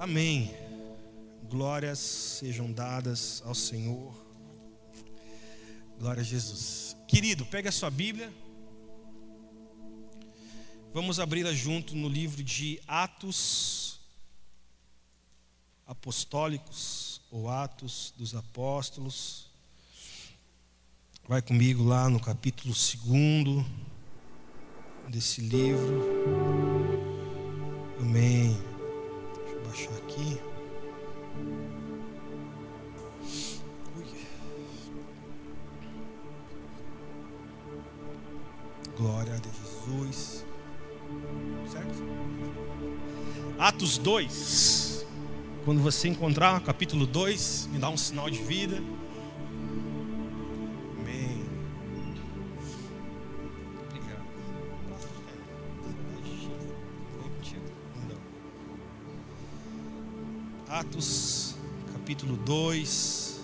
Amém. Glórias sejam dadas ao Senhor. Glória a Jesus. Querido, pega a sua Bíblia. Vamos abri-la junto no livro de Atos Apostólicos ou Atos dos Apóstolos. Vai comigo lá no capítulo 2 desse livro. Amém baixar aqui. Ui. Glória a Jesus. Certo? Atos 2. Quando você encontrar capítulo 2, me dá um sinal de vida. Atos, capítulo 2.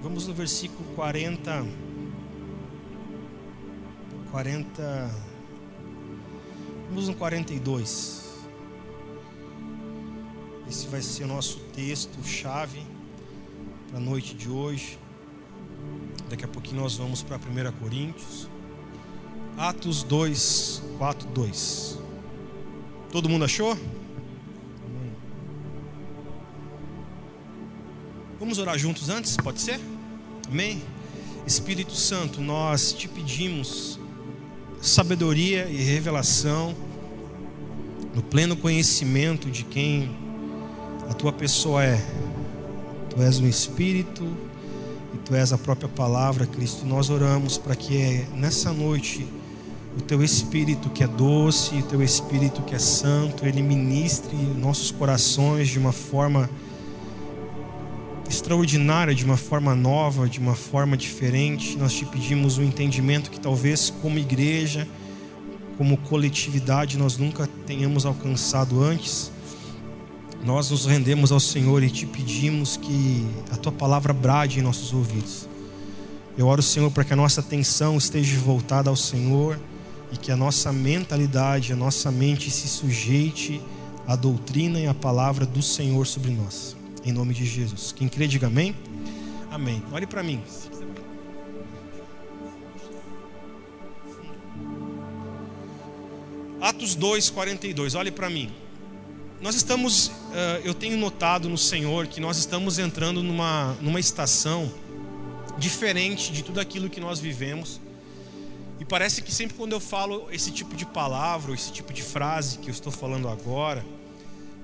Vamos no versículo 40. 40. Vamos no 42. Esse vai ser o nosso texto chave para a noite de hoje. Daqui a pouquinho nós vamos para 1 Coríntios. Atos 2, 4, 2. Todo mundo achou? Vamos orar juntos antes? Pode ser? Amém? Espírito Santo, nós te pedimos sabedoria e revelação no pleno conhecimento de quem a tua pessoa é. Tu és o Espírito e tu és a própria palavra, Cristo. Nós oramos para que nessa noite o teu espírito que é doce, o teu espírito que é santo, ele ministre nossos corações de uma forma extraordinária, de uma forma nova, de uma forma diferente. Nós te pedimos um entendimento que talvez como igreja, como coletividade, nós nunca tenhamos alcançado antes. Nós nos rendemos ao Senhor e te pedimos que a tua palavra brade em nossos ouvidos. Eu oro, Senhor, para que a nossa atenção esteja voltada ao Senhor e que a nossa mentalidade, a nossa mente se sujeite à doutrina e à palavra do Senhor sobre nós. Em nome de Jesus. Quem crê, diga amém. Amém. Olhe para mim. Atos 2, 42. Olhe para mim. Nós estamos, eh, eu tenho notado no Senhor que nós estamos entrando numa, numa estação diferente de tudo aquilo que nós vivemos e parece que sempre quando eu falo esse tipo de palavra, esse tipo de frase que eu estou falando agora,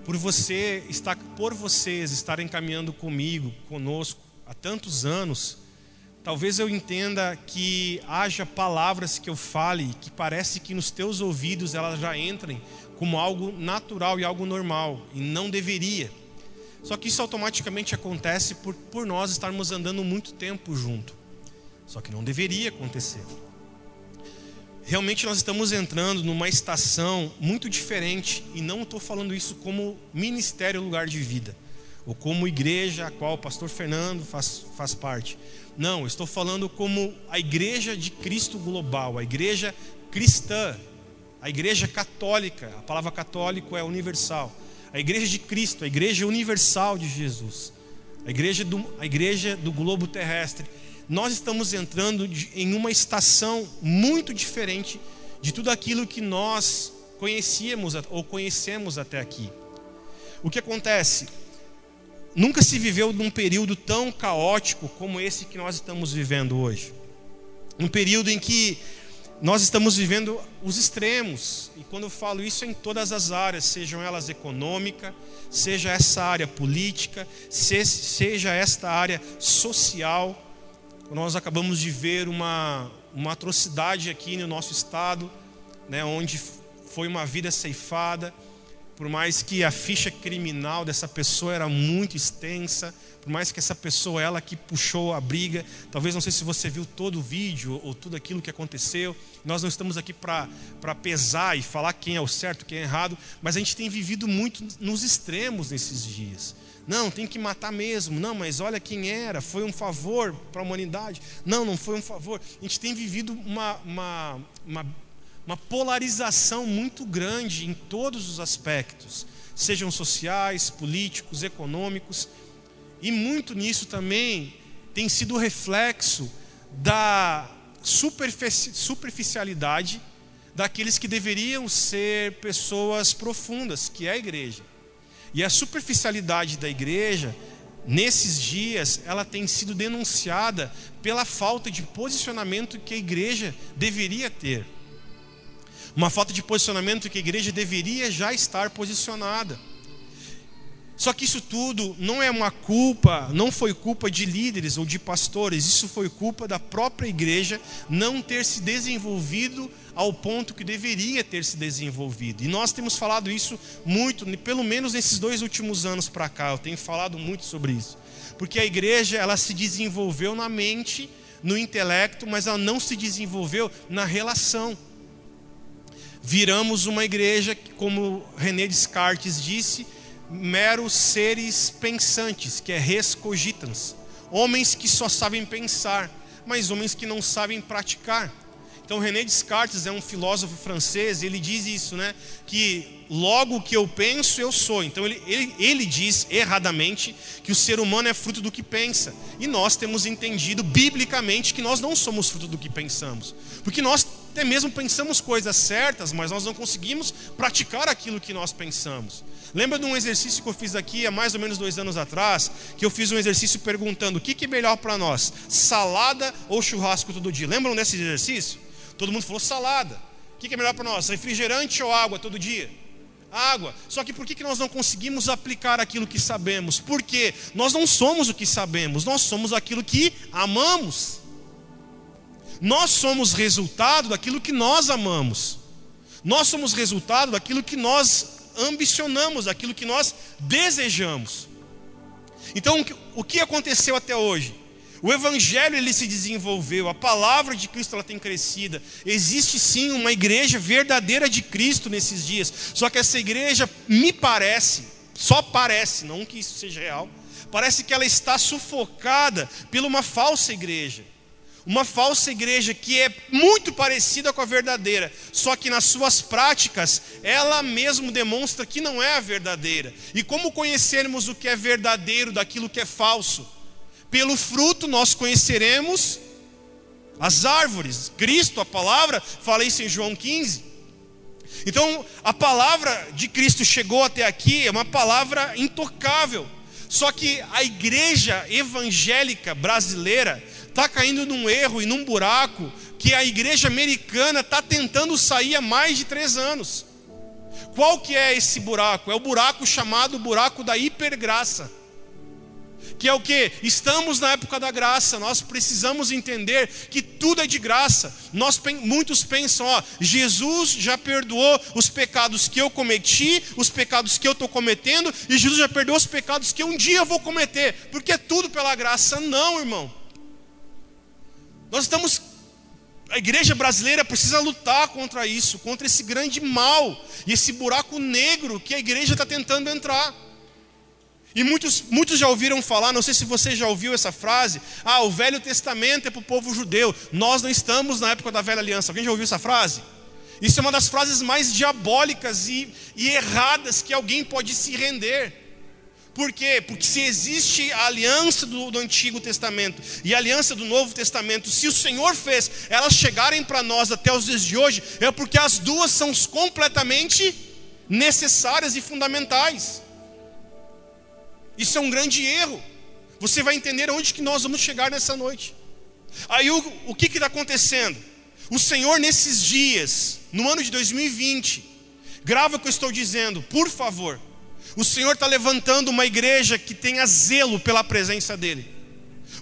por você estar, por vocês estarem caminhando comigo, conosco há tantos anos, talvez eu entenda que haja palavras que eu fale que parece que nos teus ouvidos elas já entrem como algo natural e algo normal e não deveria. Só que isso automaticamente acontece por, por nós estarmos andando muito tempo junto. Só que não deveria acontecer realmente nós estamos entrando numa estação muito diferente, e não estou falando isso como ministério lugar de vida, ou como igreja a qual o pastor Fernando faz, faz parte. Não, estou falando como a igreja de Cristo global, a igreja cristã, a igreja católica, a palavra católico é universal, a igreja de Cristo, a igreja universal de Jesus, a igreja do, a igreja do globo terrestre nós estamos entrando em uma estação muito diferente de tudo aquilo que nós conhecíamos ou conhecemos até aqui. O que acontece? Nunca se viveu num período tão caótico como esse que nós estamos vivendo hoje. Um período em que nós estamos vivendo os extremos, e quando eu falo isso é em todas as áreas, sejam elas econômica, seja essa área política, seja esta área social, nós acabamos de ver uma, uma atrocidade aqui no nosso estado, né, onde foi uma vida ceifada, por mais que a ficha criminal dessa pessoa era muito extensa, por mais que essa pessoa, ela que puxou a briga, talvez não sei se você viu todo o vídeo ou tudo aquilo que aconteceu, nós não estamos aqui para pesar e falar quem é o certo, quem é errado, mas a gente tem vivido muito nos extremos nesses dias. Não, tem que matar mesmo. Não, mas olha quem era. Foi um favor para a humanidade. Não, não foi um favor. A gente tem vivido uma, uma, uma, uma polarização muito grande em todos os aspectos, sejam sociais, políticos, econômicos, e muito nisso também tem sido reflexo da superficialidade daqueles que deveriam ser pessoas profundas, que é a igreja. E a superficialidade da igreja, nesses dias, ela tem sido denunciada pela falta de posicionamento que a igreja deveria ter. Uma falta de posicionamento que a igreja deveria já estar posicionada. Só que isso tudo não é uma culpa, não foi culpa de líderes ou de pastores, isso foi culpa da própria igreja não ter se desenvolvido ao ponto que deveria ter se desenvolvido. E nós temos falado isso muito, pelo menos nesses dois últimos anos para cá, eu tenho falado muito sobre isso. Porque a igreja, ela se desenvolveu na mente, no intelecto, mas ela não se desenvolveu na relação. Viramos uma igreja como René Descartes disse, meros seres pensantes, que é res cogitans. Homens que só sabem pensar, mas homens que não sabem praticar. Então René Descartes é um filósofo francês, ele diz isso, né? Que logo que eu penso, eu sou. Então ele, ele, ele diz erradamente que o ser humano é fruto do que pensa. E nós temos entendido biblicamente que nós não somos fruto do que pensamos. Porque nós até mesmo pensamos coisas certas, mas nós não conseguimos praticar aquilo que nós pensamos. Lembra de um exercício que eu fiz aqui há mais ou menos dois anos atrás? Que eu fiz um exercício perguntando o que, é melhor para nós, salada ou churrasco todo dia? Lembram desse exercício? Todo mundo falou salada. O que, que é melhor para nós, refrigerante ou água todo dia? Água. Só que por que, que nós não conseguimos aplicar aquilo que sabemos? Porque nós não somos o que sabemos, nós somos aquilo que amamos. Nós somos resultado daquilo que nós amamos. Nós somos resultado daquilo que nós ambicionamos, aquilo que nós desejamos. Então, o que aconteceu até hoje? O evangelho ele se desenvolveu, a palavra de Cristo ela tem crescido. Existe sim uma igreja verdadeira de Cristo nesses dias. Só que essa igreja me parece, só parece, não que isso seja real, parece que ela está sufocada por uma falsa igreja. Uma falsa igreja que é muito parecida com a verdadeira, só que nas suas práticas ela mesmo demonstra que não é a verdadeira. E como conhecermos o que é verdadeiro daquilo que é falso? Pelo fruto nós conheceremos as árvores. Cristo, a palavra, fala isso em João 15. Então, a palavra de Cristo chegou até aqui, é uma palavra intocável. Só que a igreja evangélica brasileira, está caindo num erro e num buraco que a igreja americana está tentando sair há mais de três anos. Qual que é esse buraco? É o buraco chamado buraco da hipergraça. Que é o que? Estamos na época da graça, nós precisamos entender que tudo é de graça. Nós, muitos pensam, ó, Jesus já perdoou os pecados que eu cometi, os pecados que eu estou cometendo, e Jesus já perdoou os pecados que um dia eu vou cometer, porque é tudo pela graça. Não, irmão. Nós estamos. A igreja brasileira precisa lutar contra isso, contra esse grande mal e esse buraco negro que a igreja está tentando entrar. E muitos, muitos já ouviram falar, não sei se você já ouviu essa frase: ah, o Velho Testamento é para o povo judeu, nós não estamos na época da velha aliança. Alguém já ouviu essa frase? Isso é uma das frases mais diabólicas e, e erradas que alguém pode se render. Por quê? Porque se existe a aliança do, do, Antigo Testamento e a aliança do Novo Testamento, se o Senhor fez elas chegarem para nós até os dias de hoje, é porque as duas são completamente necessárias e fundamentais. Isso é um grande erro. Você vai entender onde que nós vamos chegar nessa noite. Aí o, o que está acontecendo? O Senhor nesses dias, no ano de 2020, grava o que eu estou dizendo, por favor o Senhor está levantando uma igreja que tenha zelo pela presença dEle.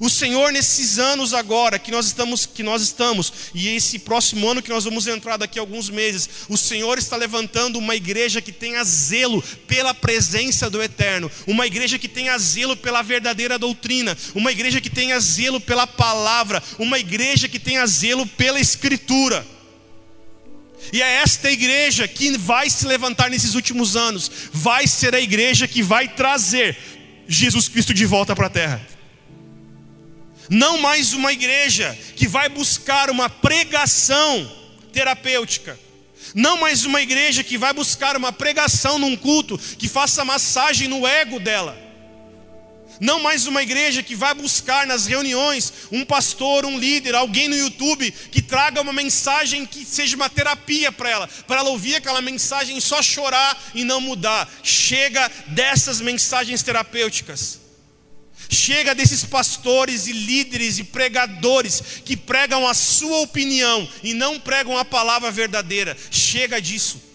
O Senhor, nesses anos agora que nós estamos, que nós estamos, e esse próximo ano que nós vamos entrar daqui a alguns meses, o Senhor está levantando uma igreja que tenha zelo pela presença do Eterno, uma igreja que tenha zelo pela verdadeira doutrina, uma igreja que tenha zelo pela palavra, uma igreja que tenha zelo pela Escritura. E é esta igreja que vai se levantar nesses últimos anos, vai ser a igreja que vai trazer Jesus Cristo de volta para a terra. Não mais uma igreja que vai buscar uma pregação terapêutica. Não mais uma igreja que vai buscar uma pregação num culto que faça massagem no ego dela. Não mais uma igreja que vai buscar nas reuniões um pastor, um líder, alguém no YouTube que traga uma mensagem que seja uma terapia para ela, para ela ouvir aquela mensagem e só chorar e não mudar. Chega dessas mensagens terapêuticas. Chega desses pastores e líderes e pregadores que pregam a sua opinião e não pregam a palavra verdadeira. Chega disso.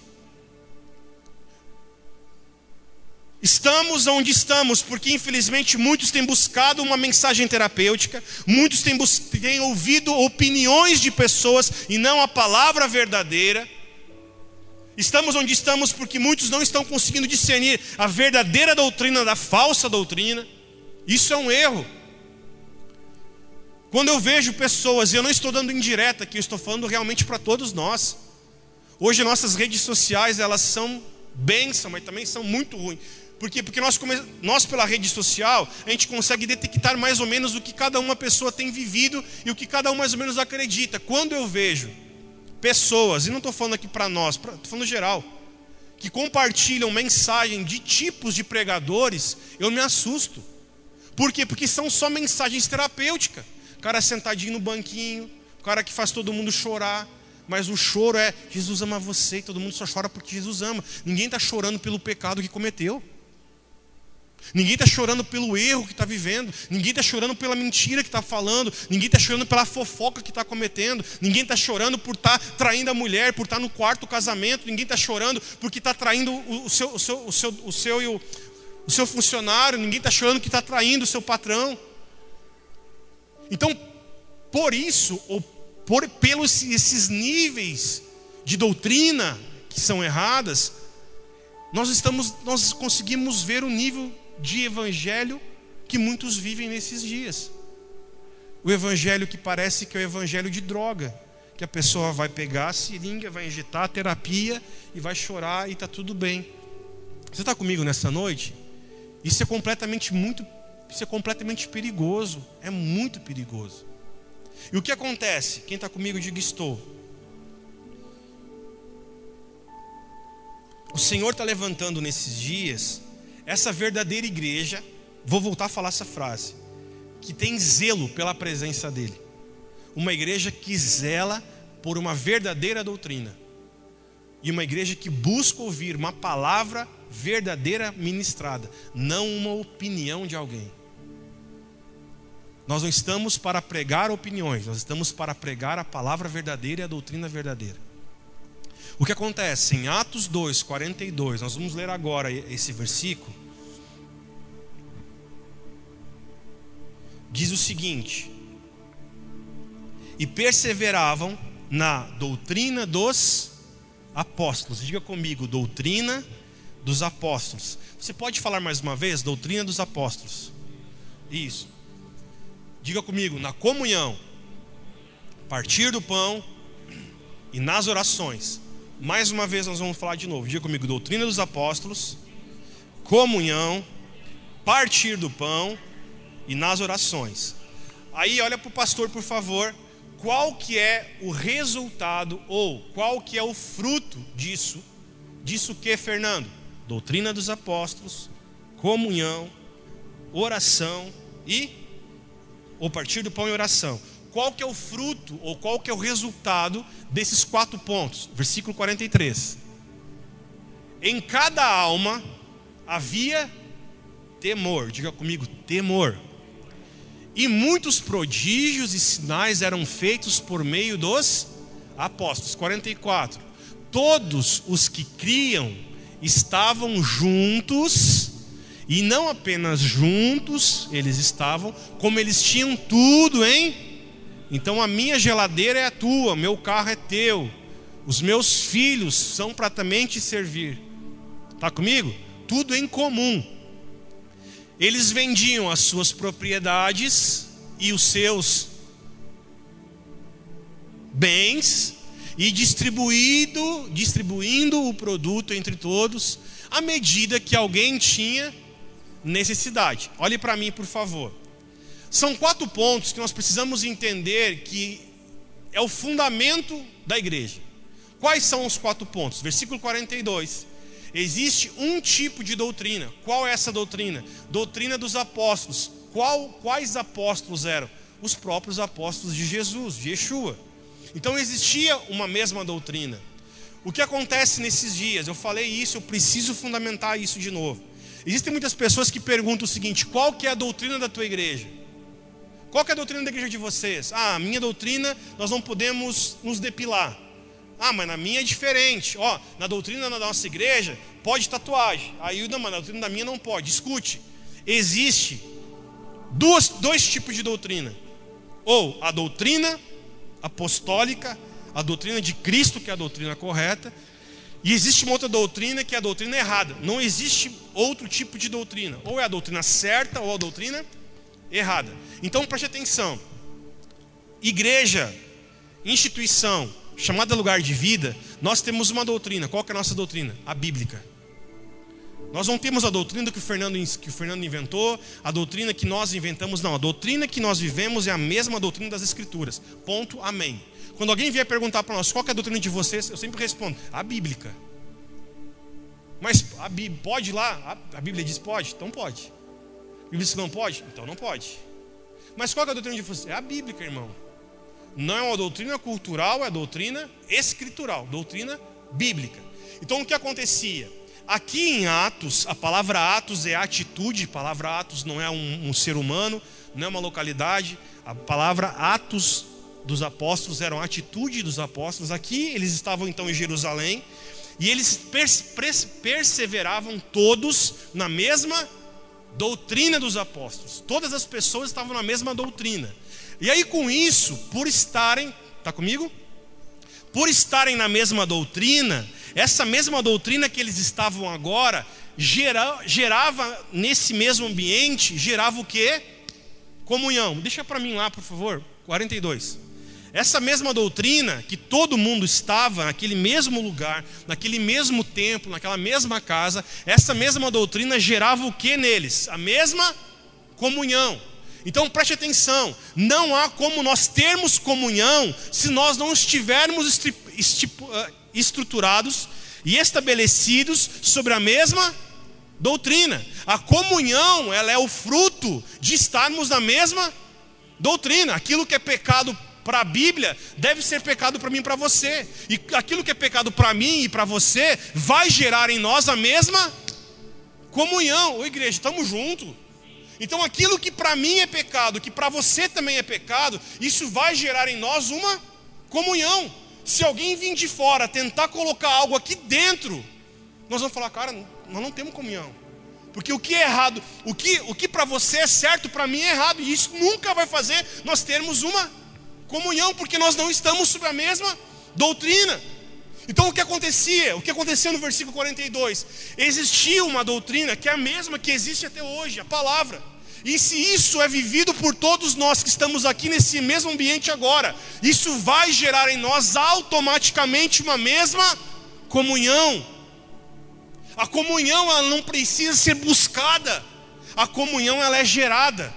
Estamos onde estamos porque, infelizmente, muitos têm buscado uma mensagem terapêutica, muitos têm, têm ouvido opiniões de pessoas e não a palavra verdadeira. Estamos onde estamos porque muitos não estão conseguindo discernir a verdadeira doutrina da falsa doutrina. Isso é um erro. Quando eu vejo pessoas, e eu não estou dando indireta aqui, eu estou falando realmente para todos nós. Hoje nossas redes sociais, elas são bênção, mas também são muito ruins. Por quê? Porque nós, nós, pela rede social, a gente consegue detectar mais ou menos o que cada uma pessoa tem vivido e o que cada um mais ou menos acredita. Quando eu vejo pessoas, e não estou falando aqui para nós, estou falando geral, que compartilham mensagem de tipos de pregadores, eu me assusto. Por quê? Porque são só mensagens terapêuticas. O cara sentadinho no banquinho, o cara que faz todo mundo chorar. Mas o choro é, Jesus ama você, todo mundo só chora porque Jesus ama. Ninguém está chorando pelo pecado que cometeu. Ninguém está chorando pelo erro que está vivendo. Ninguém está chorando pela mentira que está falando. Ninguém está chorando pela fofoca que está cometendo. Ninguém está chorando por estar tá traindo a mulher, por estar tá no quarto casamento. Ninguém está chorando porque está traindo o, seu, o, seu, o, seu, o seu o, o seu funcionário. Ninguém está chorando que está traindo o seu patrão. Então, por isso, ou por, pelos esses níveis de doutrina que são erradas, nós estamos, nós conseguimos ver o nível de evangelho que muitos vivem nesses dias. O evangelho que parece que é o evangelho de droga, que a pessoa vai pegar a seringa, vai injetar a terapia e vai chorar e está tudo bem. Você está comigo nessa noite? Isso é completamente muito, isso é completamente perigoso, é muito perigoso. E o que acontece? Quem está comigo diga estou. O Senhor está levantando nesses dias essa verdadeira igreja, vou voltar a falar essa frase, que tem zelo pela presença dEle. Uma igreja que zela por uma verdadeira doutrina. E uma igreja que busca ouvir uma palavra verdadeira ministrada, não uma opinião de alguém. Nós não estamos para pregar opiniões, nós estamos para pregar a palavra verdadeira e a doutrina verdadeira. O que acontece em Atos 2, 42, nós vamos ler agora esse versículo. Diz o seguinte: E perseveravam na doutrina dos apóstolos. Diga comigo, doutrina dos apóstolos. Você pode falar mais uma vez? Doutrina dos apóstolos. Isso. Diga comigo, na comunhão, partir do pão e nas orações. Mais uma vez nós vamos falar de novo. Diga comigo, doutrina dos apóstolos, comunhão, partir do pão e nas orações. Aí olha para o pastor, por favor, qual que é o resultado ou qual que é o fruto disso? Disso que, Fernando? Doutrina dos apóstolos, comunhão, oração e ou partir do pão e oração qual que é o fruto ou qual que é o resultado desses quatro pontos? Versículo 43. Em cada alma havia temor. Diga comigo, temor. E muitos prodígios e sinais eram feitos por meio dos apóstolos. 44. Todos os que criam estavam juntos, e não apenas juntos eles estavam, como eles tinham tudo em então a minha geladeira é a tua, meu carro é teu, os meus filhos são para também te servir. Está comigo? Tudo em comum. Eles vendiam as suas propriedades e os seus bens e distribuído, distribuindo o produto entre todos à medida que alguém tinha necessidade. Olhe para mim, por favor. São quatro pontos que nós precisamos entender que é o fundamento da igreja. Quais são os quatro pontos? Versículo 42. Existe um tipo de doutrina. Qual é essa doutrina? Doutrina dos apóstolos. Qual, quais apóstolos eram? Os próprios apóstolos de Jesus, de Yeshua. Então existia uma mesma doutrina. O que acontece nesses dias? Eu falei isso, eu preciso fundamentar isso de novo. Existem muitas pessoas que perguntam o seguinte: qual que é a doutrina da tua igreja? Qual é a doutrina da igreja de vocês? Ah, minha doutrina, nós não podemos nos depilar. Ah, mas na minha é diferente. Ó, na doutrina da nossa igreja pode tatuagem. Aí, não, mas na doutrina da minha não pode. Escute, existe duas, dois tipos de doutrina: ou a doutrina apostólica, a doutrina de Cristo, que é a doutrina correta, e existe uma outra doutrina que é a doutrina errada. Não existe outro tipo de doutrina. Ou é a doutrina certa ou a doutrina errada. Então preste atenção. Igreja, instituição, chamada lugar de vida, nós temos uma doutrina. Qual é a nossa doutrina? A bíblica. Nós não temos a doutrina que o, Fernando, que o Fernando inventou, a doutrina que nós inventamos, não. A doutrina que nós vivemos é a mesma doutrina das Escrituras. Ponto, amém. Quando alguém vier perguntar para nós qual é a doutrina de vocês, eu sempre respondo: a bíblica. Mas a Bíblia, pode lá? A, Bíblia diz pode? Então pode. Diz que não pode? Então não pode. Mas qual é a doutrina de vocês? É a bíblica, irmão. Não é uma doutrina cultural, é doutrina escritural, doutrina bíblica. Então o que acontecia? Aqui em Atos, a palavra Atos é atitude, a palavra Atos não é um, um ser humano, não é uma localidade. A palavra Atos dos apóstolos era a atitude dos apóstolos. Aqui eles estavam então em Jerusalém e eles perseveravam todos na mesma doutrina dos apóstolos. Todas as pessoas estavam na mesma doutrina. E aí com isso, por estarem, tá comigo? Por estarem na mesma doutrina, essa mesma doutrina que eles estavam agora gera, gerava nesse mesmo ambiente, gerava o quê? Comunhão. Deixa para mim lá, por favor. 42. Essa mesma doutrina que todo mundo estava naquele mesmo lugar, naquele mesmo templo, naquela mesma casa, essa mesma doutrina gerava o que neles? A mesma comunhão. Então preste atenção: não há como nós termos comunhão se nós não estivermos ah, estruturados e estabelecidos sobre a mesma doutrina. A comunhão, ela é o fruto de estarmos na mesma doutrina. Aquilo que é pecado para a Bíblia deve ser pecado para mim e para você. E aquilo que é pecado para mim e para você vai gerar em nós a mesma comunhão. Ô igreja, estamos juntos. Então aquilo que para mim é pecado, que para você também é pecado, isso vai gerar em nós uma comunhão. Se alguém vir de fora tentar colocar algo aqui dentro, nós vamos falar, cara, nós não temos comunhão. Porque o que é errado, o que, o que para você é certo, para mim é errado. E isso nunca vai fazer nós termos uma comunhão, porque nós não estamos sobre a mesma doutrina. Então o que acontecia? O que acontecia no versículo 42? Existia uma doutrina que é a mesma que existe até hoje, a palavra. E se isso é vivido por todos nós que estamos aqui nesse mesmo ambiente agora, isso vai gerar em nós automaticamente uma mesma comunhão. A comunhão ela não precisa ser buscada. A comunhão ela é gerada.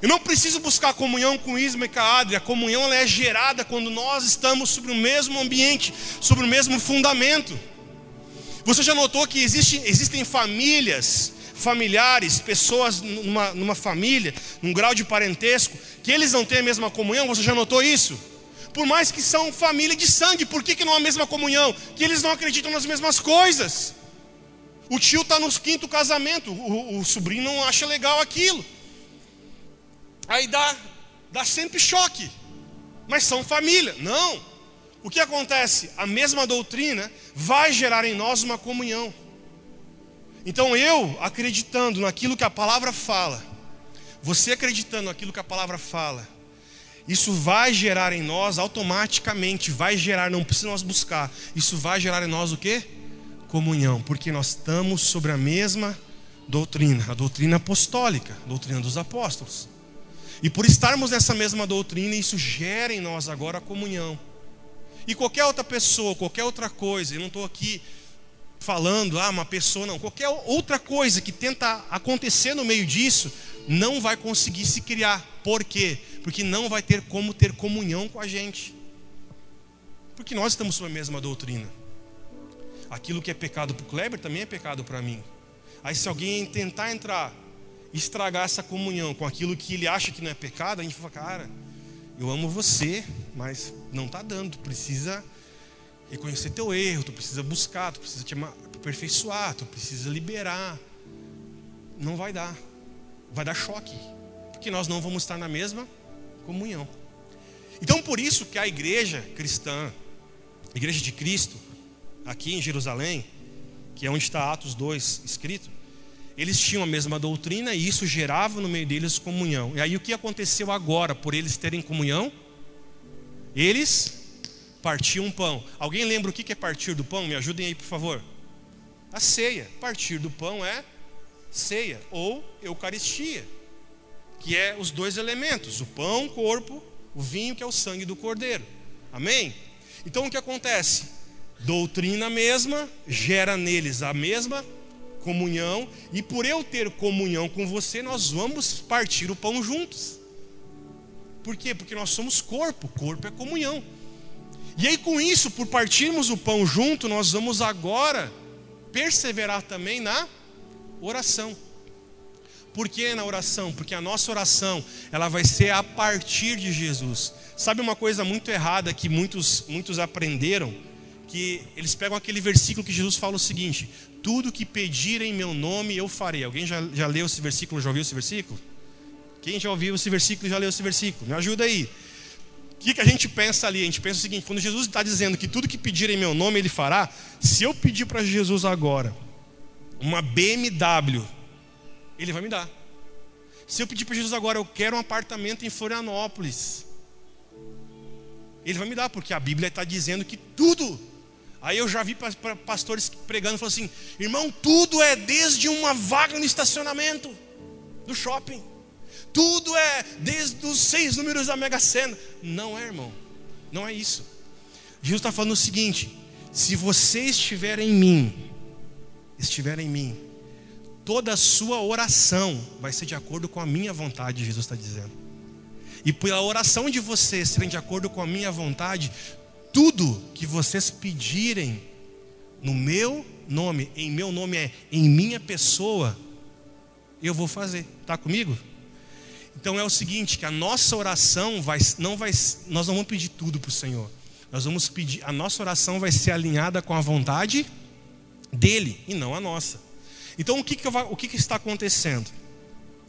Eu não preciso buscar comunhão com Isma e com a Adria. A comunhão ela é gerada quando nós estamos sobre o mesmo ambiente, sobre o mesmo fundamento. Você já notou que existe, existem famílias, familiares, pessoas numa, numa família, num grau de parentesco, que eles não têm a mesma comunhão? Você já notou isso? Por mais que são família de sangue, por que, que não há a mesma comunhão? Que eles não acreditam nas mesmas coisas. O tio está no quinto casamento, o, o sobrinho não acha legal aquilo. Aí dá, dá sempre choque. Mas são família. Não. O que acontece? A mesma doutrina vai gerar em nós uma comunhão. Então eu, acreditando naquilo que a palavra fala, você acreditando naquilo que a palavra fala, isso vai gerar em nós automaticamente, vai gerar, não precisa nós buscar, isso vai gerar em nós o que? Comunhão, porque nós estamos sobre a mesma doutrina, a doutrina apostólica, a doutrina dos apóstolos. E por estarmos nessa mesma doutrina, isso gera em nós agora a comunhão. E qualquer outra pessoa, qualquer outra coisa, eu não estou aqui falando, ah, uma pessoa, não, qualquer outra coisa que tenta acontecer no meio disso, não vai conseguir se criar. Por quê? Porque não vai ter como ter comunhão com a gente. Porque nós estamos sob a mesma doutrina. Aquilo que é pecado para o Kleber também é pecado para mim. Aí se alguém tentar entrar estragar essa comunhão com aquilo que ele acha que não é pecado, a gente fala, cara, eu amo você, mas não está dando, tu precisa reconhecer teu erro, tu precisa buscar, tu precisa te aperfeiçoar, tu precisa liberar. Não vai dar. Vai dar choque, porque nós não vamos estar na mesma comunhão. Então, por isso que a igreja cristã, a igreja de Cristo, aqui em Jerusalém, que é onde está Atos 2 escrito, eles tinham a mesma doutrina e isso gerava no meio deles comunhão. E aí o que aconteceu agora por eles terem comunhão? Eles partiam pão. Alguém lembra o que é partir do pão? Me ajudem aí, por favor. A ceia. Partir do pão é ceia ou eucaristia, que é os dois elementos: o pão, o corpo, o vinho, que é o sangue do cordeiro. Amém? Então o que acontece? Doutrina mesma gera neles a mesma comunhão, e por eu ter comunhão com você, nós vamos partir o pão juntos. Por quê? Porque nós somos corpo, corpo é comunhão. E aí, com isso, por partirmos o pão junto, nós vamos agora perseverar também na oração. Por que na oração? Porque a nossa oração, ela vai ser a partir de Jesus. Sabe uma coisa muito errada que muitos, muitos aprenderam? Que eles pegam aquele versículo que Jesus fala o seguinte: Tudo que pedirem em meu nome eu farei. Alguém já, já leu esse versículo, já ouviu esse versículo? Quem já ouviu esse versículo, já leu esse versículo? Me ajuda aí. O que, que a gente pensa ali? A gente pensa o seguinte: quando Jesus está dizendo que tudo que pedirem em meu nome ele fará, se eu pedir para Jesus agora uma BMW, ele vai me dar. Se eu pedir para Jesus agora, eu quero um apartamento em Florianópolis, ele vai me dar, porque a Bíblia está dizendo que tudo. Aí eu já vi pastores pregando falando assim: irmão, tudo é desde uma vaga no estacionamento do shopping, tudo é desde os seis números da Mega Sena. Não é, irmão, não é isso. Jesus está falando o seguinte: se você estiver em mim, estiver em mim, toda a sua oração vai ser de acordo com a minha vontade, Jesus está dizendo. E pela oração de vocês serem de acordo com a minha vontade, tudo que vocês pedirem no meu nome, em meu nome é em minha pessoa, eu vou fazer. Está comigo? Então é o seguinte, que a nossa oração vai, não vai, nós não vamos pedir tudo para o Senhor. Nós vamos pedir, a nossa oração vai ser alinhada com a vontade dele e não a nossa. Então o que, que, o que, que está acontecendo?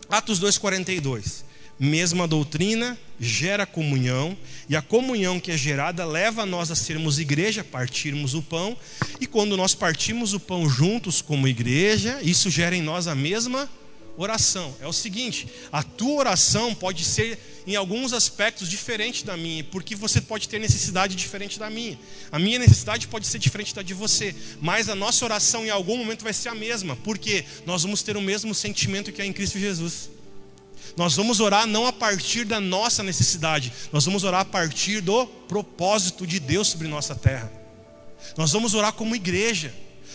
Atos 2,42. Mesma doutrina gera comunhão, e a comunhão que é gerada leva nós a sermos igreja, partirmos o pão, e quando nós partimos o pão juntos como igreja, isso gera em nós a mesma oração. É o seguinte: a tua oração pode ser em alguns aspectos diferente da minha, porque você pode ter necessidade diferente da minha. A minha necessidade pode ser diferente da de você, mas a nossa oração em algum momento vai ser a mesma, porque nós vamos ter o mesmo sentimento que é em Cristo Jesus. Nós vamos orar não a partir da nossa necessidade, nós vamos orar a partir do propósito de Deus sobre nossa terra. Nós vamos orar como igreja.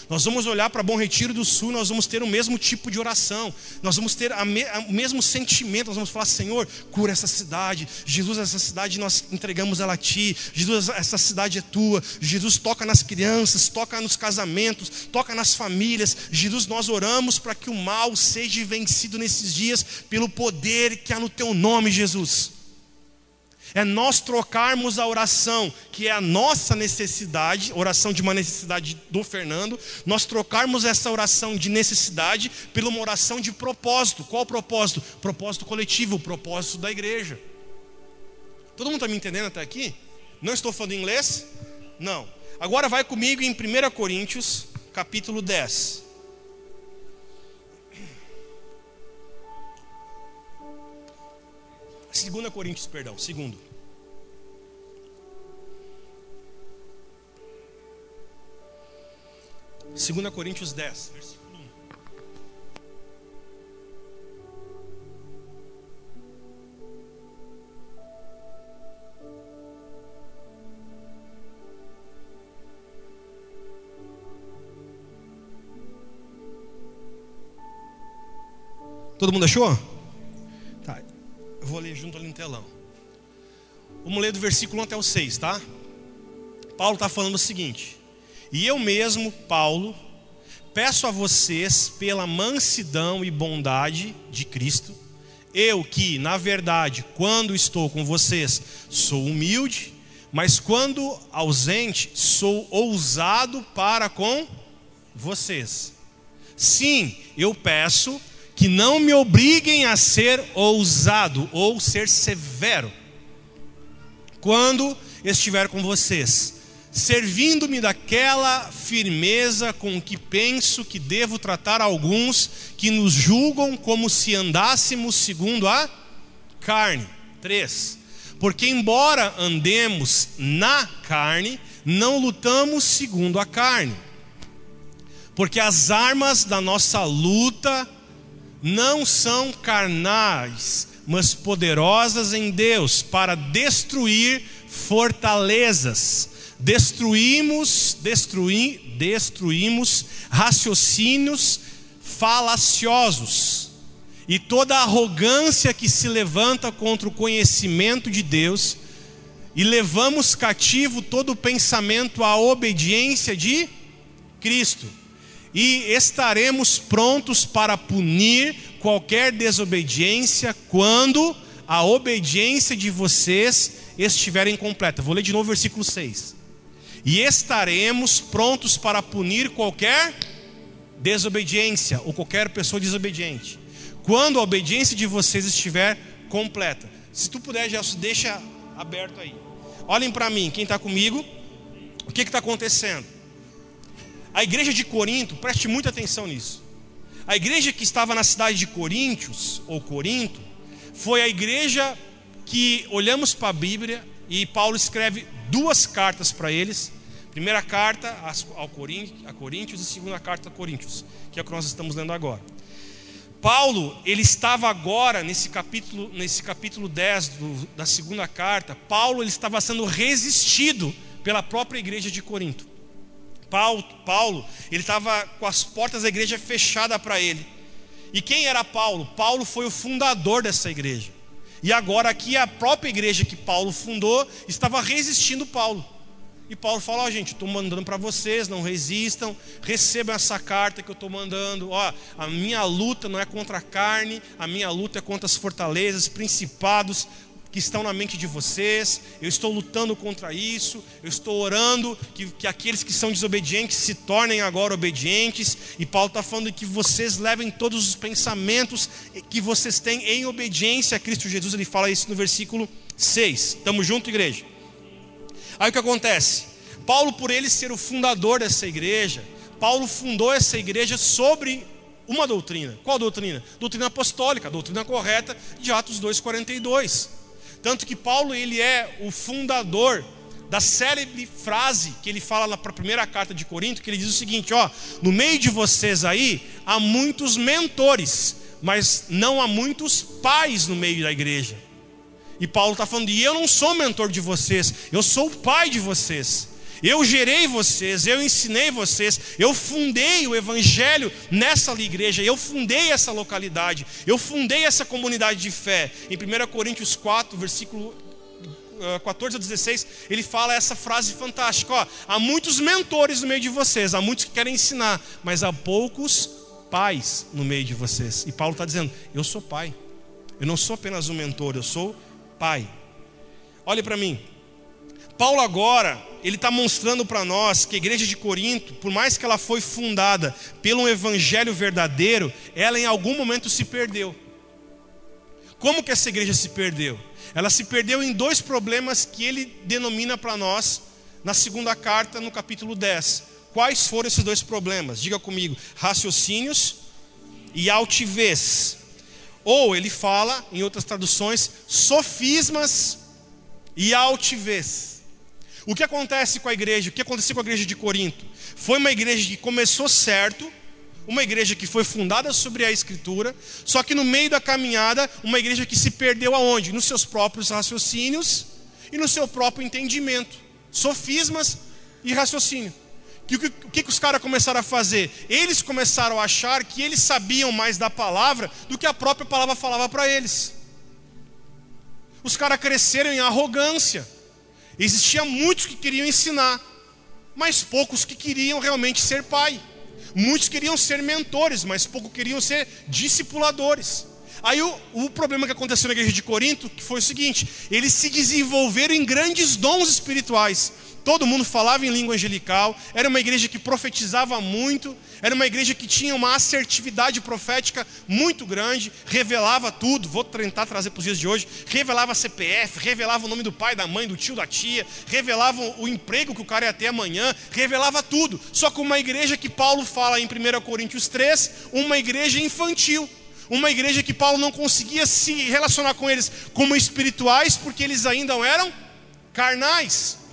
Nós vamos olhar para Bom Retiro do Sul, nós vamos ter o mesmo tipo de oração, nós vamos ter me, o mesmo sentimento, nós vamos falar: Senhor, cura essa cidade, Jesus, essa cidade nós entregamos ela a Ti, Jesus, essa cidade é Tua, Jesus, toca nas crianças, toca nos casamentos, toca nas famílias, Jesus, nós oramos para que o mal seja vencido nesses dias pelo poder que há no Teu nome, Jesus é nós trocarmos a oração, que é a nossa necessidade, oração de uma necessidade do Fernando, nós trocarmos essa oração de necessidade pela uma oração de propósito. Qual propósito? Propósito coletivo, propósito da igreja. Todo mundo está me entendendo até aqui? Não estou falando inglês? Não. Agora vai comigo em 1 Coríntios, capítulo 10. 2 Coríntios, perdão, segundo. Segunda Coríntios 10, versículo 1. Todo mundo achou? Eu vou ler junto ali no telão. Vamos ler do versículo 1 até o 6, tá? Paulo está falando o seguinte: e eu mesmo, Paulo, peço a vocês, pela mansidão e bondade de Cristo, eu que, na verdade, quando estou com vocês, sou humilde, mas quando ausente, sou ousado para com vocês. Sim, eu peço que não me obriguem a ser ousado ou ser severo quando estiver com vocês, servindo-me daquela firmeza com que penso que devo tratar alguns que nos julgam como se andássemos segundo a carne. 3. Porque, embora andemos na carne, não lutamos segundo a carne. Porque as armas da nossa luta não são carnais, mas poderosas em Deus para destruir fortalezas. Destruímos, destruí, destruímos raciocínios falaciosos e toda arrogância que se levanta contra o conhecimento de Deus, e levamos cativo todo o pensamento à obediência de Cristo e estaremos prontos para punir qualquer desobediência quando a obediência de vocês estiver incompleta. Vou ler de novo o versículo 6. E estaremos prontos para punir qualquer desobediência ou qualquer pessoa desobediente, quando a obediência de vocês estiver completa. Se tu puder, já deixa aberto aí. Olhem para mim, quem está comigo, o que está acontecendo? A igreja de Corinto, preste muita atenção nisso. A igreja que estava na cidade de Coríntios, ou Corinto, foi a igreja que olhamos para a Bíblia e Paulo escreve duas cartas para eles. Primeira carta ao a Coríntios e segunda carta a Coríntios, que é o que nós estamos lendo agora. Paulo, ele estava agora nesse capítulo, nesse capítulo 10 do, da segunda carta, Paulo ele estava sendo resistido pela própria igreja de Corinto. Paulo, Paulo ele estava com as portas da igreja fechadas para ele. E quem era Paulo? Paulo foi o fundador dessa igreja. E agora aqui a própria igreja que Paulo fundou estava resistindo Paulo. E Paulo fala: Ó, oh, gente, estou mandando para vocês, não resistam, recebam essa carta que eu estou mandando. Ó, a minha luta não é contra a carne, a minha luta é contra as fortalezas, principados, que estão na mente de vocês, eu estou lutando contra isso, eu estou orando que, que aqueles que são desobedientes se tornem agora obedientes, e Paulo está falando que vocês levem todos os pensamentos que vocês têm em obediência a Cristo Jesus, ele fala isso no versículo 6. Estamos junto, igreja? Aí o que acontece? Paulo, por ele ser o fundador dessa igreja, Paulo fundou essa igreja sobre uma doutrina. Qual doutrina? Doutrina apostólica, doutrina correta de Atos 2,42. Tanto que Paulo ele é o fundador da célebre frase que ele fala na primeira carta de Corinto, que ele diz o seguinte: ó, no meio de vocês aí há muitos mentores, mas não há muitos pais no meio da igreja. E Paulo está falando, e eu não sou mentor de vocês, eu sou o pai de vocês. Eu gerei vocês, eu ensinei vocês, eu fundei o evangelho nessa igreja, eu fundei essa localidade, eu fundei essa comunidade de fé. Em 1 Coríntios 4, versículo 14 ah, a 16, ele fala essa frase fantástica: ó, há muitos mentores no meio de vocês, há muitos que querem ensinar, mas há poucos pais no meio de vocês. E Paulo está dizendo: eu sou pai, eu não sou apenas um mentor, eu sou pai. Olhe para mim, Paulo agora, ele está mostrando para nós que a igreja de Corinto, por mais que ela foi fundada pelo evangelho verdadeiro, ela em algum momento se perdeu. Como que essa igreja se perdeu? Ela se perdeu em dois problemas que ele denomina para nós na segunda carta, no capítulo 10. Quais foram esses dois problemas? Diga comigo: raciocínios e altivez. Ou ele fala, em outras traduções, sofismas e altivez. O que acontece com a igreja? O que aconteceu com a igreja de Corinto? Foi uma igreja que começou certo, uma igreja que foi fundada sobre a Escritura, só que no meio da caminhada, uma igreja que se perdeu aonde? Nos seus próprios raciocínios e no seu próprio entendimento, sofismas e raciocínio. O que, que, que os caras começaram a fazer? Eles começaram a achar que eles sabiam mais da palavra do que a própria palavra falava para eles. Os caras cresceram em arrogância. Existia muitos que queriam ensinar, mas poucos que queriam realmente ser pai. Muitos queriam ser mentores, mas poucos queriam ser discipuladores. Aí o, o, problema que aconteceu na igreja de Corinto que foi o seguinte: eles se desenvolveram em grandes dons espirituais. Todo mundo falava em língua angelical, era uma igreja que profetizava muito, era uma igreja que tinha uma assertividade profética muito grande, revelava tudo, vou tentar trazer para os dias de hoje, revelava CPF, revelava o nome do pai, da mãe, do tio, da tia, revelava o emprego que o cara ia ter amanhã, revelava tudo. Só que uma igreja que Paulo fala em 1 Coríntios 3, uma igreja infantil. Uma igreja que Paulo não conseguia se relacionar com eles como espirituais, porque eles ainda eram carnais.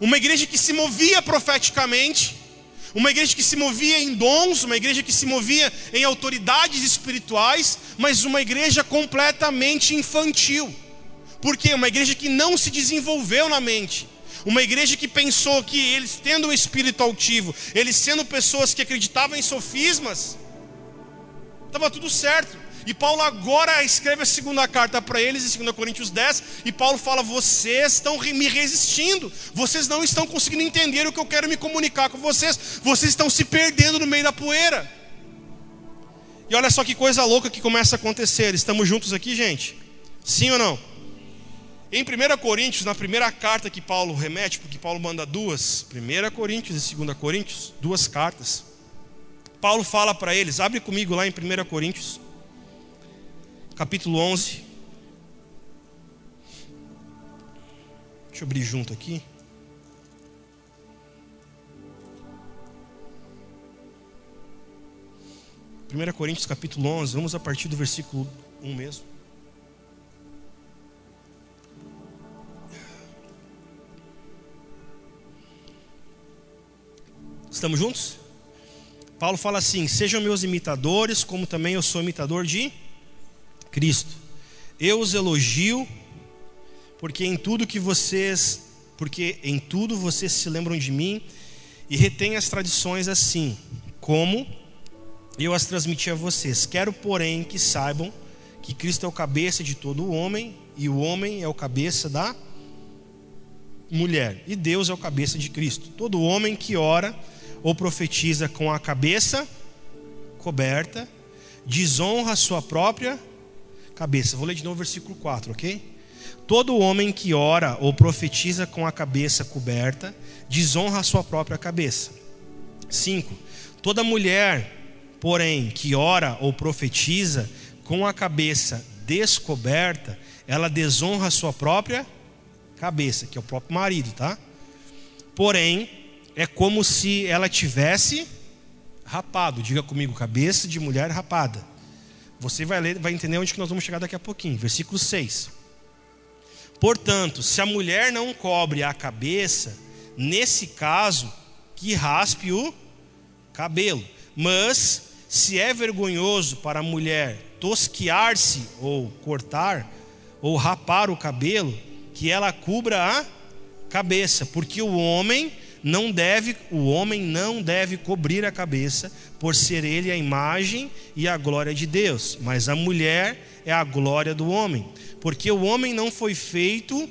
Uma igreja que se movia profeticamente, uma igreja que se movia em dons, uma igreja que se movia em autoridades espirituais, mas uma igreja completamente infantil. Por quê? Uma igreja que não se desenvolveu na mente. Uma igreja que pensou que eles tendo o espírito altivo, eles sendo pessoas que acreditavam em sofismas, estava tudo certo. E Paulo agora escreve a segunda carta para eles, em 2 Coríntios 10, e Paulo fala: vocês estão me resistindo, vocês não estão conseguindo entender o que eu quero me comunicar com vocês, vocês estão se perdendo no meio da poeira. E olha só que coisa louca que começa a acontecer. Estamos juntos aqui, gente? Sim ou não? Em 1 Coríntios, na primeira carta que Paulo remete, porque Paulo manda duas, 1 Coríntios e 2 Coríntios, duas cartas. Paulo fala para eles, abre comigo lá em 1 Coríntios capítulo 11. Deixa eu abrir junto aqui. Primeira Coríntios capítulo 11, vamos a partir do versículo 1 mesmo. Estamos juntos? Paulo fala assim: Sejam meus imitadores, como também eu sou imitador de Cristo. Eu os elogio porque em tudo que vocês, porque em tudo vocês se lembram de mim e retêm as tradições assim, como eu as transmiti a vocês. Quero, porém, que saibam que Cristo é o cabeça de todo o homem e o homem é o cabeça da mulher e Deus é o cabeça de Cristo. Todo homem que ora ou profetiza com a cabeça coberta desonra a sua própria cabeça. Vou ler de novo o versículo 4, ok? Todo homem que ora ou profetiza com a cabeça coberta desonra a sua própria cabeça. 5. Toda mulher, porém, que ora ou profetiza com a cabeça descoberta, ela desonra a sua própria cabeça, que é o próprio marido, tá? Porém, é como se ela tivesse rapado. Diga comigo, cabeça de mulher rapada. Você vai ler, vai entender onde que nós vamos chegar daqui a pouquinho. Versículo 6. Portanto, se a mulher não cobre a cabeça, nesse caso, que raspe o cabelo. Mas, se é vergonhoso para a mulher tosquiar-se ou cortar ou rapar o cabelo, que ela cubra a cabeça, porque o homem não deve, o homem não deve cobrir a cabeça, por ser ele a imagem e a glória de Deus, mas a mulher é a glória do homem, porque o homem não foi feito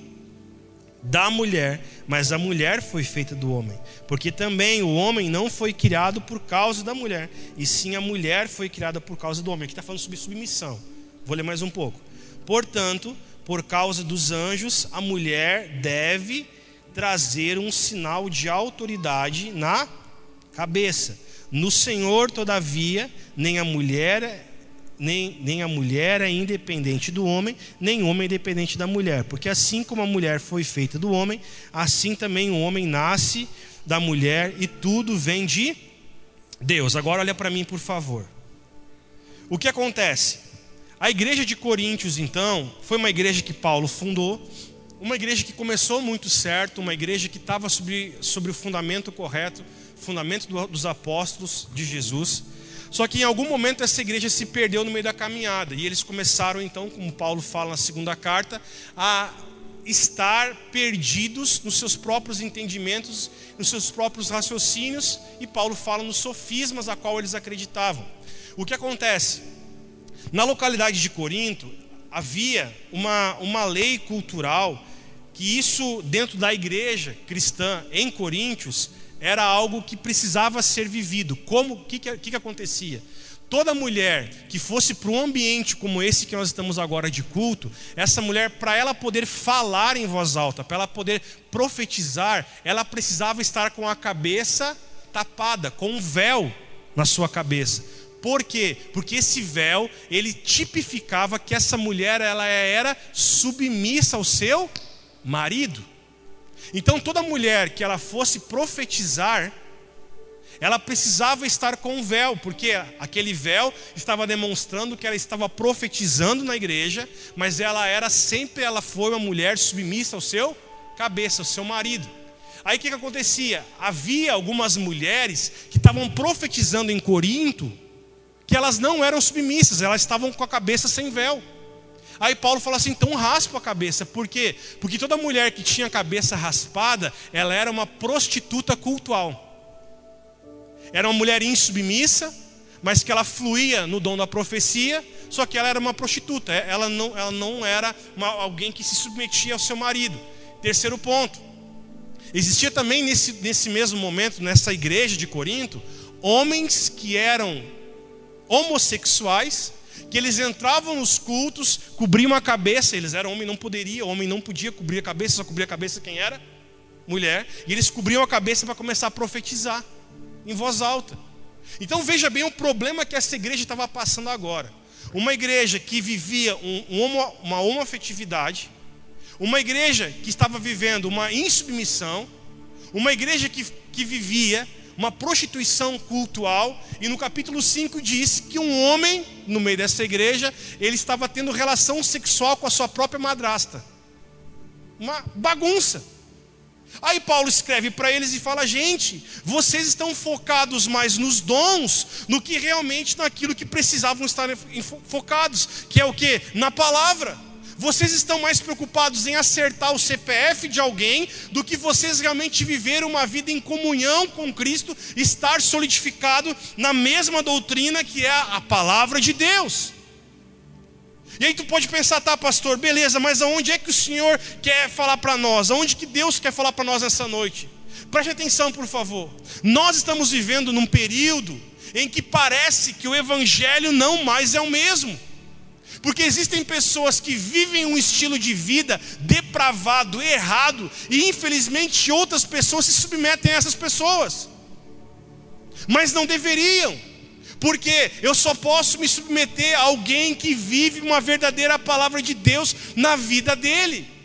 da mulher, mas a mulher foi feita do homem. Porque também o homem não foi criado por causa da mulher, e sim a mulher foi criada por causa do homem. Aqui está falando sobre submissão. Vou ler mais um pouco. Portanto, por causa dos anjos, a mulher deve trazer um sinal de autoridade na cabeça. No Senhor, todavia, nem a mulher nem, nem a mulher é independente do homem, nem o homem é independente da mulher. Porque assim como a mulher foi feita do homem, assim também o homem nasce da mulher e tudo vem de Deus. Agora olha para mim, por favor. O que acontece? A igreja de Coríntios, então, foi uma igreja que Paulo fundou, uma igreja que começou muito certo, uma igreja que estava sobre, sobre o fundamento correto, fundamento do, dos apóstolos de Jesus. Só que em algum momento essa igreja se perdeu no meio da caminhada e eles começaram então, como Paulo fala na segunda carta, a estar perdidos nos seus próprios entendimentos, nos seus próprios raciocínios, e Paulo fala nos sofismas a qual eles acreditavam. O que acontece? Na localidade de Corinto havia uma, uma lei cultural que isso, dentro da igreja cristã em Coríntios, era algo que precisava ser vivido. Como? O que, que, que acontecia? Toda mulher que fosse para um ambiente como esse que nós estamos agora de culto, essa mulher, para ela poder falar em voz alta, para ela poder profetizar, ela precisava estar com a cabeça tapada, com um véu na sua cabeça. Por quê? Porque esse véu, ele tipificava que essa mulher ela era submissa ao seu marido. Então toda mulher que ela fosse profetizar, ela precisava estar com um véu, porque aquele véu estava demonstrando que ela estava profetizando na igreja, mas ela era sempre ela foi uma mulher submissa ao seu cabeça, ao seu marido. Aí o que, que acontecia? Havia algumas mulheres que estavam profetizando em Corinto, que elas não eram submissas, elas estavam com a cabeça sem véu. Aí Paulo fala assim: então raspa a cabeça. Por quê? Porque toda mulher que tinha a cabeça raspada, ela era uma prostituta cultual. Era uma mulher insubmissa, mas que ela fluía no dom da profecia, só que ela era uma prostituta. Ela não, ela não era uma, alguém que se submetia ao seu marido. Terceiro ponto. Existia também nesse, nesse mesmo momento, nessa igreja de Corinto, homens que eram homossexuais, que eles entravam nos cultos, cobriam a cabeça, eles eram homem, não poderia, homem não podia cobrir a cabeça, só cobria a cabeça quem era? Mulher, e eles cobriam a cabeça para começar a profetizar em voz alta. Então veja bem o problema que essa igreja estava passando agora. Uma igreja que vivia um, um, uma homoafetividade, uma igreja que estava vivendo uma insubmissão, uma igreja que, que vivia uma prostituição cultural, e no capítulo 5 diz que um homem, no meio dessa igreja, ele estava tendo relação sexual com a sua própria madrasta. Uma bagunça. Aí Paulo escreve para eles e fala: gente, vocês estão focados mais nos dons do que realmente naquilo que precisavam estar focados, que é o que? Na palavra. Vocês estão mais preocupados em acertar o CPF de alguém do que vocês realmente viver uma vida em comunhão com Cristo, estar solidificado na mesma doutrina que é a palavra de Deus. E aí tu pode pensar, tá, pastor, beleza, mas aonde é que o Senhor quer falar para nós? Aonde que Deus quer falar para nós essa noite? Preste atenção, por favor. Nós estamos vivendo num período em que parece que o evangelho não mais é o mesmo. Porque existem pessoas que vivem um estilo de vida depravado, errado, e infelizmente outras pessoas se submetem a essas pessoas. Mas não deveriam, porque eu só posso me submeter a alguém que vive uma verdadeira palavra de Deus na vida dele.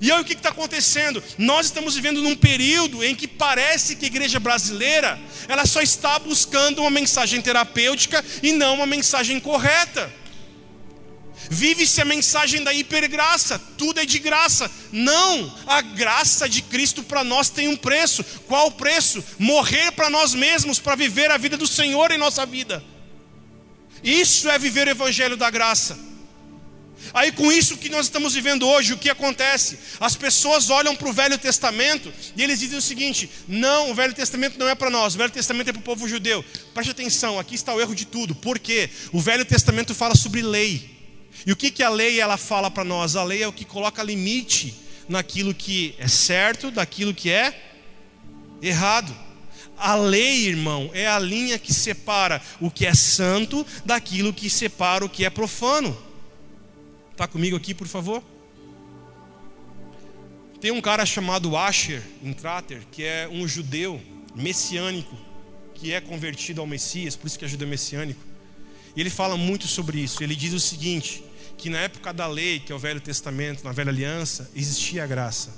E aí o que está acontecendo? Nós estamos vivendo num período em que parece que a igreja brasileira ela só está buscando uma mensagem terapêutica e não uma mensagem correta. Vive-se a mensagem da hipergraça, tudo é de graça. Não, a graça de Cristo para nós tem um preço. Qual o preço? Morrer para nós mesmos, para viver a vida do Senhor em nossa vida. Isso é viver o evangelho da graça. Aí com isso que nós estamos vivendo hoje, o que acontece? As pessoas olham para o Velho Testamento e eles dizem o seguinte: não, o Velho Testamento não é para nós, o Velho Testamento é para o povo judeu. Preste atenção, aqui está o erro de tudo. Por quê? O Velho Testamento fala sobre lei. E o que, que a lei ela fala para nós? A lei é o que coloca limite naquilo que é certo, daquilo que é errado. A lei, irmão, é a linha que separa o que é santo daquilo que separa o que é profano. Está comigo aqui, por favor? Tem um cara chamado Asher Intrater, que é um judeu messiânico, que é convertido ao Messias, por isso que é judeu messiânico. E ele fala muito sobre isso. Ele diz o seguinte: que na época da lei, que é o Velho Testamento, na Velha Aliança, existia a graça.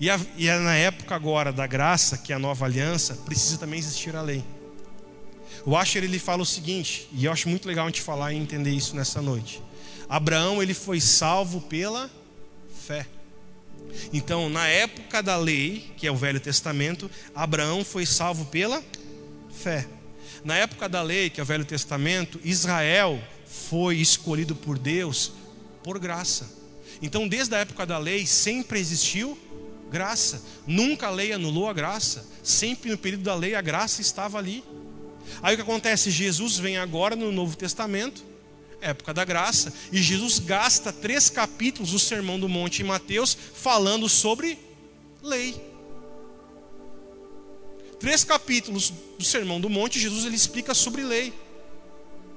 E, a, e na época agora da graça, que é a nova aliança, precisa também existir a lei. O Asher ele fala o seguinte, e eu acho muito legal a gente falar e entender isso nessa noite. Abraão ele foi salvo pela fé. Então, na época da lei, que é o Velho Testamento, Abraão foi salvo pela fé. Na época da lei, que é o Velho Testamento, Israel foi escolhido por Deus por graça. Então, desde a época da lei, sempre existiu graça. Nunca a lei anulou a graça. Sempre no período da lei, a graça estava ali. Aí o que acontece? Jesus vem agora no Novo Testamento. época da graça. E Jesus gasta três capítulos do Sermão do Monte em Mateus falando sobre lei. Três capítulos do Sermão do Monte, Jesus ele explica sobre lei.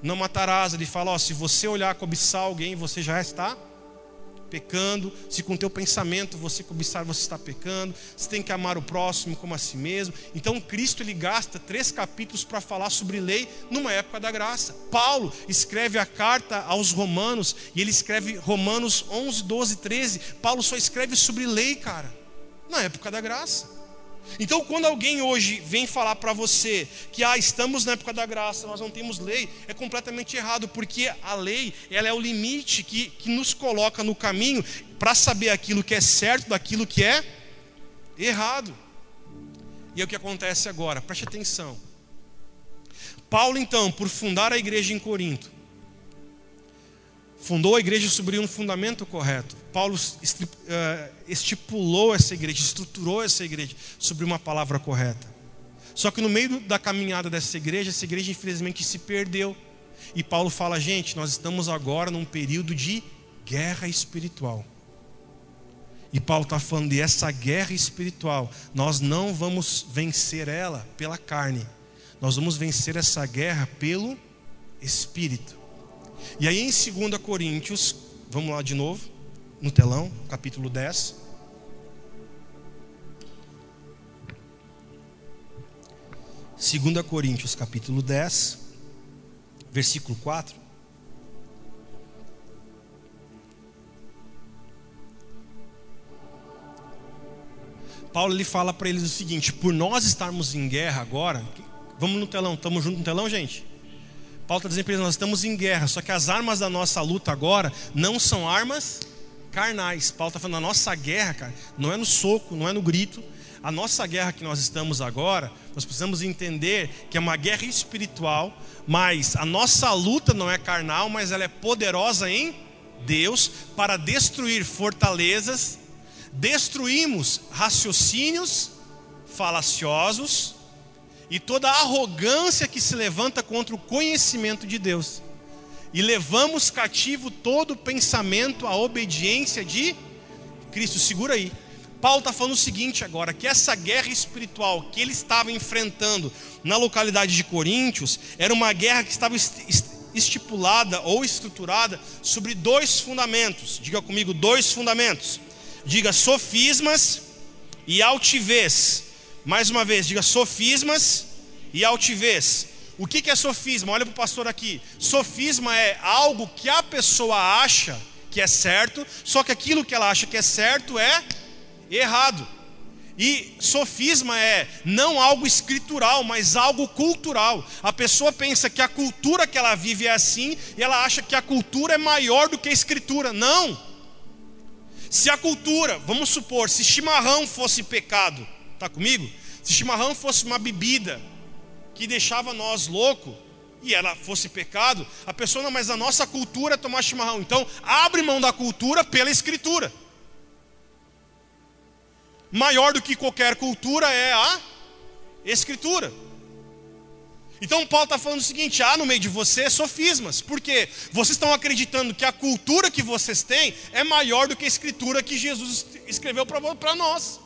Não matarás, ele fala: ó, se você olhar cobiçar alguém, você já está pecando, se com teu pensamento você cobiçar, você está pecando, você tem que amar o próximo como a si mesmo. Então Cristo ele gasta três capítulos para falar sobre lei numa época da graça. Paulo escreve a carta aos Romanos e ele escreve Romanos 11, 12, 13. Paulo só escreve sobre lei, cara, na época da graça. Então, quando alguém hoje vem falar para você que ah, estamos na época da graça, nós não temos lei, é completamente errado, porque a lei ela é o limite que, que nos coloca no caminho para saber aquilo que é certo daquilo que é errado. E é o que acontece agora, preste atenção. Paulo, então, por fundar a igreja em Corinto, fundou a igreja sobre um fundamento correto. Paulo eh, estipulou essa igreja, estruturou essa igreja sobre uma palavra correta. Só que no meio da caminhada dessa igreja, essa igreja infelizmente se perdeu. E Paulo fala, gente, nós estamos agora num período de guerra espiritual. E Paulo está falando de essa guerra espiritual. Nós não vamos vencer ela pela carne. Nós vamos vencer essa guerra pelo Espírito. E aí em 2 Coríntios, vamos lá de novo, no telão, capítulo 10. Segunda Coríntios, capítulo 10, versículo 4. Paulo ele fala para eles o seguinte: por nós estarmos em guerra agora, vamos no telão, estamos juntos no telão, gente? Paulo está dizendo nós estamos em guerra, só que as armas da nossa luta agora não são armas carnais. Paulo está falando: a nossa guerra, cara, não é no soco, não é no grito. A nossa guerra que nós estamos agora, nós precisamos entender que é uma guerra espiritual, mas a nossa luta não é carnal, mas ela é poderosa em Deus para destruir fortalezas, destruímos raciocínios falaciosos e toda a arrogância que se levanta contra o conhecimento de Deus. E levamos cativo todo pensamento à obediência de Cristo. Segura aí. Paulo está falando o seguinte agora: que essa guerra espiritual que ele estava enfrentando na localidade de Coríntios era uma guerra que estava estipulada ou estruturada sobre dois fundamentos. Diga comigo, dois fundamentos. Diga sofismas e altivez. Mais uma vez, diga sofismas e altivez. O que é sofisma? Olha para o pastor aqui. Sofisma é algo que a pessoa acha que é certo, só que aquilo que ela acha que é certo é errado. E sofisma é não algo escritural, mas algo cultural. A pessoa pensa que a cultura que ela vive é assim e ela acha que a cultura é maior do que a escritura. Não. Se a cultura, vamos supor, se chimarrão fosse pecado, Está comigo? Se chimarrão fosse uma bebida que deixava nós louco e ela fosse pecado, a pessoa não, mas a nossa cultura é tomar chimarrão. Então, abre mão da cultura pela escritura. Maior do que qualquer cultura é a escritura. Então Paulo está falando o seguinte: há no meio de vocês sofismas, porque vocês estão acreditando que a cultura que vocês têm é maior do que a escritura que Jesus escreveu para nós.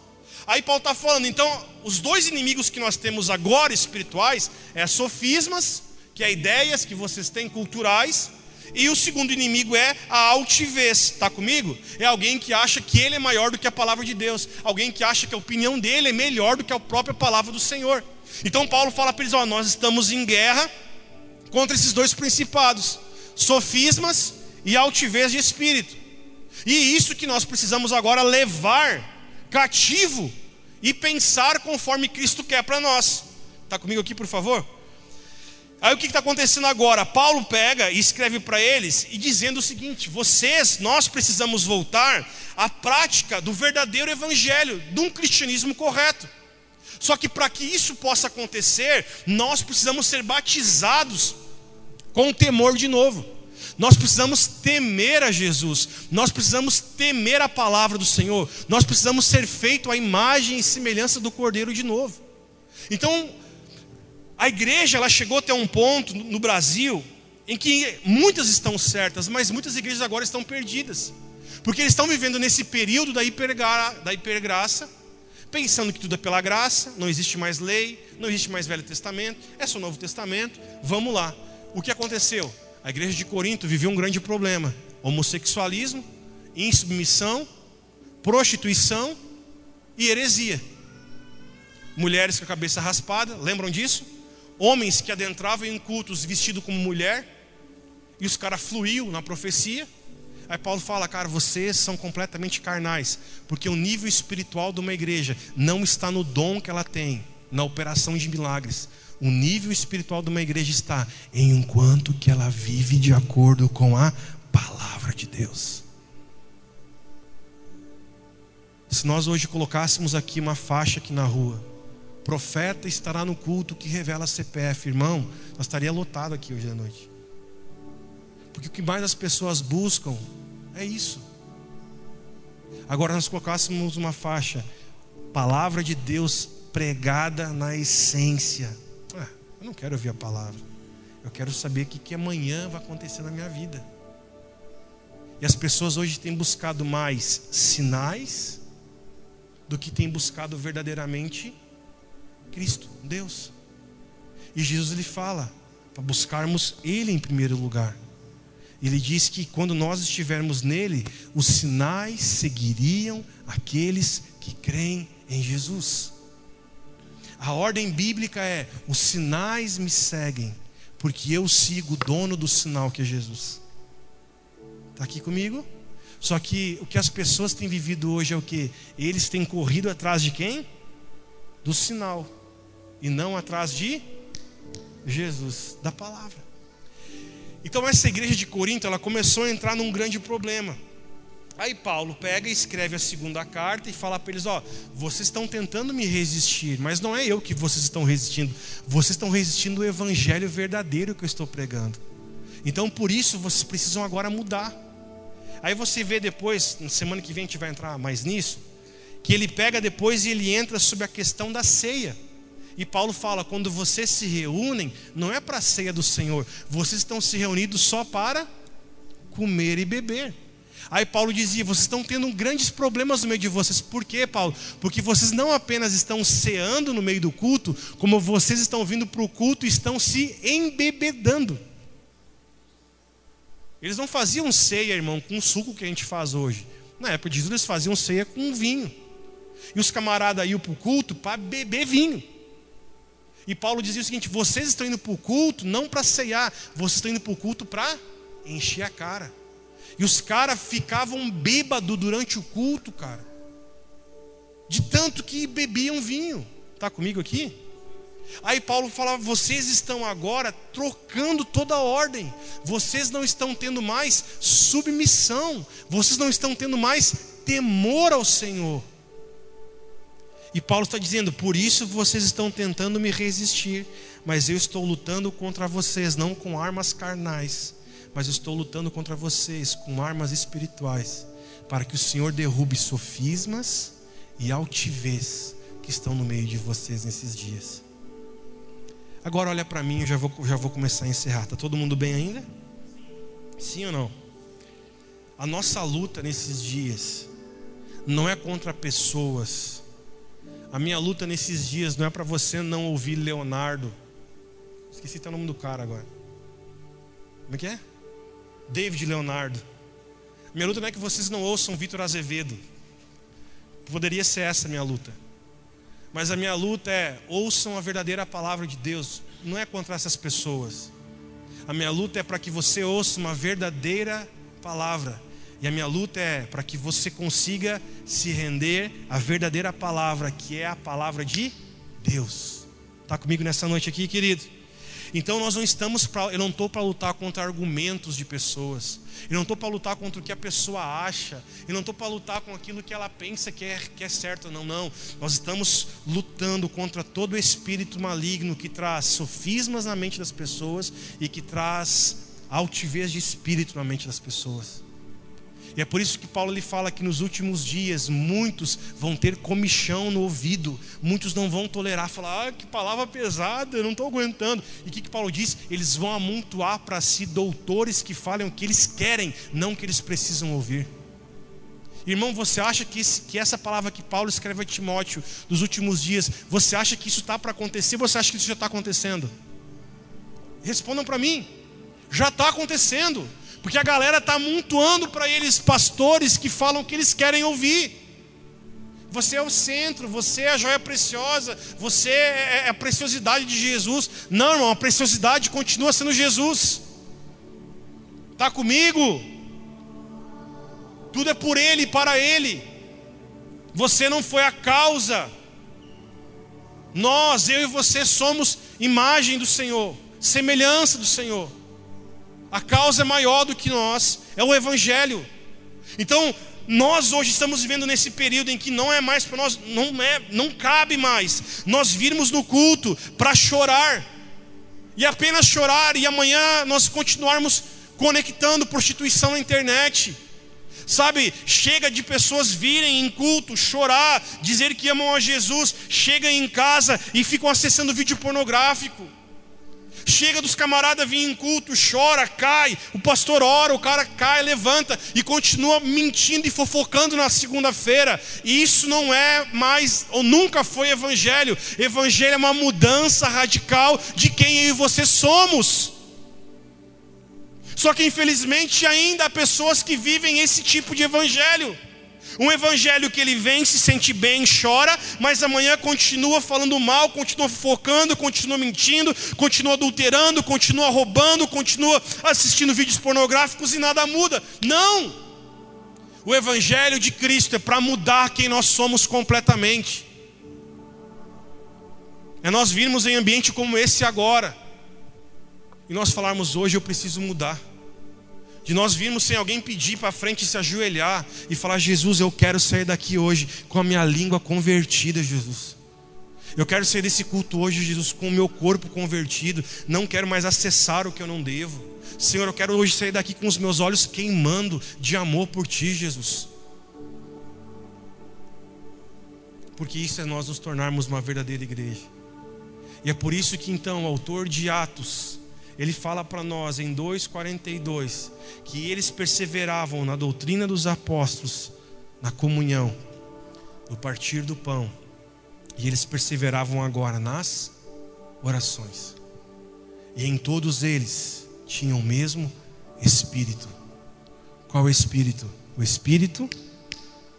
Aí Paulo está falando, então, os dois inimigos que nós temos agora espirituais é sofismas, que é ideias que vocês têm culturais, e o segundo inimigo é a altivez, está comigo? É alguém que acha que ele é maior do que a palavra de Deus, alguém que acha que a opinião dele é melhor do que a própria palavra do Senhor. Então Paulo fala para eles: ó, nós estamos em guerra contra esses dois principados, sofismas e altivez de espírito. E isso que nós precisamos agora levar cativo e pensar conforme Cristo quer para nós. Está comigo aqui, por favor? Aí o que está acontecendo agora? Paulo pega e escreve para eles e dizendo o seguinte: vocês, nós precisamos voltar à prática do verdadeiro evangelho, de um cristianismo correto. Só que para que isso possa acontecer, nós precisamos ser batizados com temor de novo. Nós precisamos temer a Jesus, nós precisamos temer a palavra do Senhor, nós precisamos ser feito à imagem e semelhança do Cordeiro de novo. Então, a igreja ela chegou até um ponto no Brasil em que muitas estão certas, mas muitas igrejas agora estão perdidas. Porque eles estão vivendo nesse período da, hipergra, da hipergraça, pensando que tudo é pela graça, não existe mais lei, não existe mais Velho Testamento, é só Novo Testamento, vamos lá. O que aconteceu? A igreja de Corinto vivia um grande problema: homossexualismo, insubmissão, prostituição e heresia. Mulheres com a cabeça raspada, lembram disso? Homens que adentravam em cultos vestidos como mulher, e os caras fluíam na profecia. Aí Paulo fala, cara, vocês são completamente carnais, porque o nível espiritual de uma igreja não está no dom que ela tem, na operação de milagres. O nível espiritual de uma igreja está em enquanto que ela vive de acordo com a palavra de Deus. Se nós hoje colocássemos aqui uma faixa aqui na rua, profeta estará no culto que revela CPF, irmão, nós estaria lotado aqui hoje à noite. Porque o que mais as pessoas buscam é isso. Agora nós colocássemos uma faixa, palavra de Deus pregada na essência. Eu não quero ouvir a palavra. Eu quero saber o que, que amanhã vai acontecer na minha vida. E as pessoas hoje têm buscado mais sinais do que têm buscado verdadeiramente Cristo, Deus. E Jesus lhe fala para buscarmos Ele em primeiro lugar. Ele diz que quando nós estivermos nele, os sinais seguiriam aqueles que creem em Jesus. A ordem bíblica é: os sinais me seguem, porque eu sigo o dono do sinal que é Jesus. Está aqui comigo? Só que o que as pessoas têm vivido hoje é o que? Eles têm corrido atrás de quem? Do sinal, e não atrás de Jesus, da palavra. Então essa igreja de Corinto, ela começou a entrar num grande problema. Aí Paulo pega e escreve a segunda carta e fala para eles: Ó, vocês estão tentando me resistir, mas não é eu que vocês estão resistindo, vocês estão resistindo o evangelho verdadeiro que eu estou pregando. Então por isso vocês precisam agora mudar. Aí você vê depois, na semana que vem a gente vai entrar mais nisso, que ele pega depois e ele entra sobre a questão da ceia. E Paulo fala: quando vocês se reúnem, não é para a ceia do Senhor, vocês estão se reunidos só para comer e beber. Aí Paulo dizia: vocês estão tendo grandes problemas no meio de vocês. Por quê, Paulo? Porque vocês não apenas estão ceando no meio do culto, como vocês estão vindo para o culto e estão se embebedando. Eles não faziam ceia, irmão, com o suco que a gente faz hoje. Na época de Jesus, eles faziam ceia com vinho. E os camaradas iam para o culto para beber vinho. E Paulo dizia o seguinte: vocês estão indo para o culto não para ceiar, vocês estão indo para o culto para encher a cara. E os caras ficavam bêbados durante o culto, cara. De tanto que bebiam vinho. Está comigo aqui? Aí Paulo falava: vocês estão agora trocando toda a ordem, vocês não estão tendo mais submissão, vocês não estão tendo mais temor ao Senhor. E Paulo está dizendo: por isso vocês estão tentando me resistir, mas eu estou lutando contra vocês, não com armas carnais, mas estou lutando contra vocês com armas espirituais, para que o Senhor derrube sofismas e altivez que estão no meio de vocês nesses dias. Agora olha para mim, eu já vou, já vou começar a encerrar. Está todo mundo bem ainda? Sim ou não? A nossa luta nesses dias não é contra pessoas a minha luta nesses dias não é para você não ouvir Leonardo. Esqueci até o nome do cara agora. Como é que é? David Leonardo. Minha luta não é que vocês não ouçam Vitor Azevedo. Poderia ser essa a minha luta. Mas a minha luta é ouçam a verdadeira palavra de Deus. Não é contra essas pessoas. A minha luta é para que você ouça uma verdadeira palavra. E a minha luta é para que você consiga se render à verdadeira palavra, que é a palavra de Deus. Está comigo nessa noite aqui, querido? Então nós não estamos para, eu não estou para lutar contra argumentos de pessoas. Eu não estou para lutar contra o que a pessoa acha. Eu não estou para lutar com aquilo que ela pensa que é, que é certo. Não, não. Nós estamos lutando contra todo espírito maligno que traz sofismas na mente das pessoas e que traz altivez de espírito na mente das pessoas. E é por isso que Paulo lhe fala que nos últimos dias muitos vão ter comichão no ouvido, muitos não vão tolerar, falar, ah, que palavra pesada, eu não estou aguentando. E o que, que Paulo diz? Eles vão amontoar para si doutores que falem o que eles querem, não o que eles precisam ouvir. Irmão, você acha que, esse, que essa palavra que Paulo escreve a Timóteo dos últimos dias, você acha que isso está para acontecer? Você acha que isso já está acontecendo? Respondam para mim. Já está acontecendo. Porque a galera está amontoando para eles pastores que falam o que eles querem ouvir. Você é o centro, você é a joia preciosa, você é, é a preciosidade de Jesus. Não, irmão, a preciosidade continua sendo Jesus. Está comigo? Tudo é por Ele e para Ele. Você não foi a causa. Nós, eu e você, somos imagem do Senhor, semelhança do Senhor. A causa é maior do que nós, é o Evangelho. Então, nós hoje estamos vivendo nesse período em que não é mais para nós, não é, não cabe mais nós virmos no culto para chorar e apenas chorar e amanhã nós continuarmos conectando prostituição na internet. Sabe, chega de pessoas virem em culto, chorar, dizer que amam a Jesus, chegam em casa e ficam acessando vídeo pornográfico. Chega dos camaradas vir em culto, chora, cai, o pastor ora, o cara cai, levanta e continua mentindo e fofocando na segunda-feira. E isso não é mais, ou nunca foi evangelho. Evangelho é uma mudança radical de quem eu e você somos. Só que infelizmente ainda há pessoas que vivem esse tipo de evangelho. Um evangelho que ele vem, se sente bem, chora, mas amanhã continua falando mal, continua focando, continua mentindo, continua adulterando, continua roubando, continua assistindo vídeos pornográficos e nada muda. Não! O evangelho de Cristo é para mudar quem nós somos completamente. É nós virmos em ambiente como esse agora e nós falarmos hoje eu preciso mudar. De nós virmos sem alguém pedir para frente se ajoelhar e falar: Jesus, eu quero sair daqui hoje com a minha língua convertida, Jesus. Eu quero sair desse culto hoje, Jesus, com o meu corpo convertido. Não quero mais acessar o que eu não devo. Senhor, eu quero hoje sair daqui com os meus olhos queimando de amor por Ti, Jesus. Porque isso é nós nos tornarmos uma verdadeira igreja. E é por isso que então o autor de Atos ele fala para nós em 2,42 que eles perseveravam na doutrina dos apóstolos, na comunhão, no partir do pão, e eles perseveravam agora nas orações, e em todos eles tinham o mesmo Espírito. Qual Espírito? O Espírito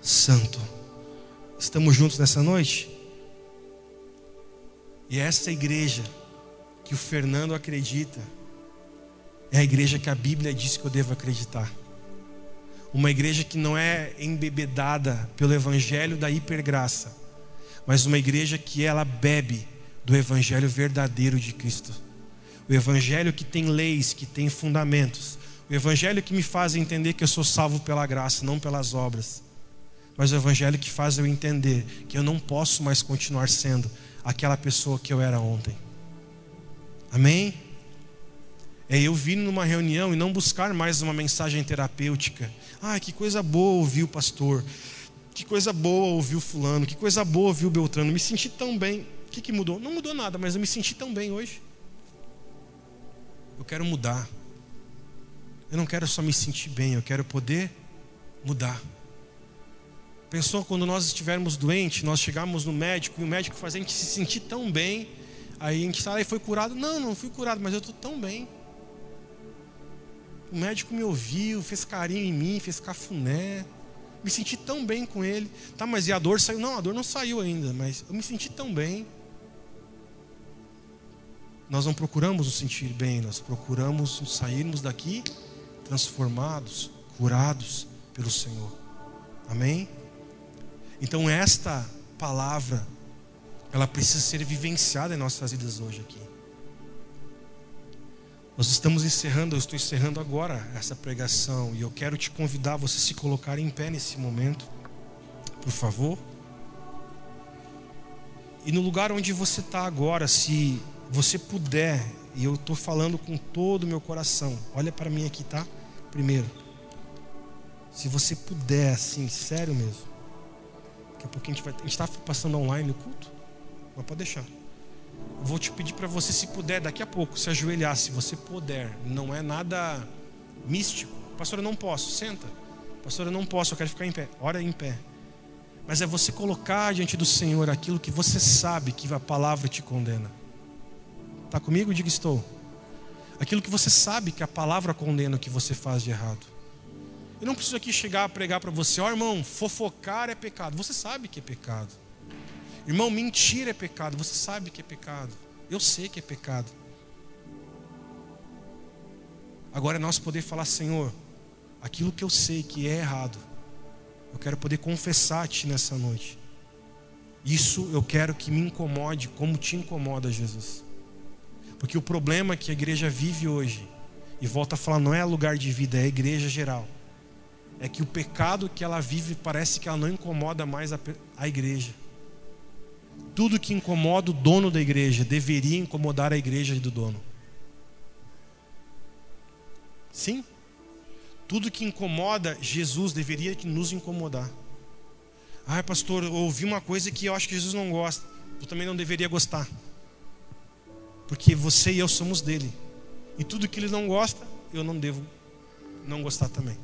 Santo. Estamos juntos nessa noite? E essa igreja que o Fernando acredita é a igreja que a Bíblia diz que eu devo acreditar. Uma igreja que não é embebedada pelo evangelho da hipergraça, mas uma igreja que ela bebe do evangelho verdadeiro de Cristo. O evangelho que tem leis, que tem fundamentos. O evangelho que me faz entender que eu sou salvo pela graça, não pelas obras. Mas o evangelho que faz eu entender que eu não posso mais continuar sendo aquela pessoa que eu era ontem. Amém? É eu vir numa reunião e não buscar mais uma mensagem terapêutica. Ah, que coisa boa ouvir o pastor. Que coisa boa ouvir o fulano. Que coisa boa ouvir o Beltrano. Me senti tão bem. O que, que mudou? Não mudou nada, mas eu me senti tão bem hoje. Eu quero mudar. Eu não quero só me sentir bem, eu quero poder mudar. Pensou quando nós estivermos doentes, nós chegarmos no médico e o médico faz a gente se sentir tão bem Aí a gente fala, e foi curado? Não, não fui curado, mas eu estou tão bem. O médico me ouviu, fez carinho em mim, fez cafuné. Me senti tão bem com ele. Tá, mas e a dor saiu? Não, a dor não saiu ainda, mas eu me senti tão bem. Nós não procuramos nos sentir bem, nós procuramos sairmos daqui transformados, curados pelo Senhor. Amém? Então, esta palavra ela precisa ser vivenciada em nossas vidas hoje aqui. Nós estamos encerrando, eu estou encerrando agora essa pregação e eu quero te convidar a você se colocar em pé nesse momento, por favor. E no lugar onde você está agora, se você puder, e eu estou falando com todo o meu coração, olha para mim aqui, tá? Primeiro, Se você puder, assim, sério mesmo. Daqui a pouco a gente vai. A gente está passando online o culto? Mas pode deixar. Vou te pedir para você, se puder, daqui a pouco, se ajoelhar, se você puder. Não é nada místico. Pastor, eu não posso. Senta. Pastor, eu não posso, eu quero ficar em pé. Ora em pé. Mas é você colocar diante do Senhor aquilo que você sabe que a palavra te condena. Está comigo? Diga estou. Aquilo que você sabe que a palavra condena o que você faz de errado. Eu não preciso aqui chegar a pregar para você, ó oh, irmão, fofocar é pecado. Você sabe que é pecado. Irmão, mentir é pecado. Você sabe que é pecado. Eu sei que é pecado. Agora é nós poder falar, Senhor, aquilo que eu sei que é errado, eu quero poder confessar a Ti nessa noite. Isso eu quero que me incomode como te incomoda, Jesus. Porque o problema que a igreja vive hoje, e volta a falar, não é lugar de vida, é a igreja geral. É que o pecado que ela vive parece que ela não incomoda mais a, a igreja. Tudo que incomoda o dono da igreja deveria incomodar a igreja do dono. Sim? Tudo que incomoda Jesus deveria nos incomodar. Ah, pastor, eu ouvi uma coisa que eu acho que Jesus não gosta. Eu também não deveria gostar. Porque você e eu somos dele. E tudo que ele não gosta, eu não devo não gostar também.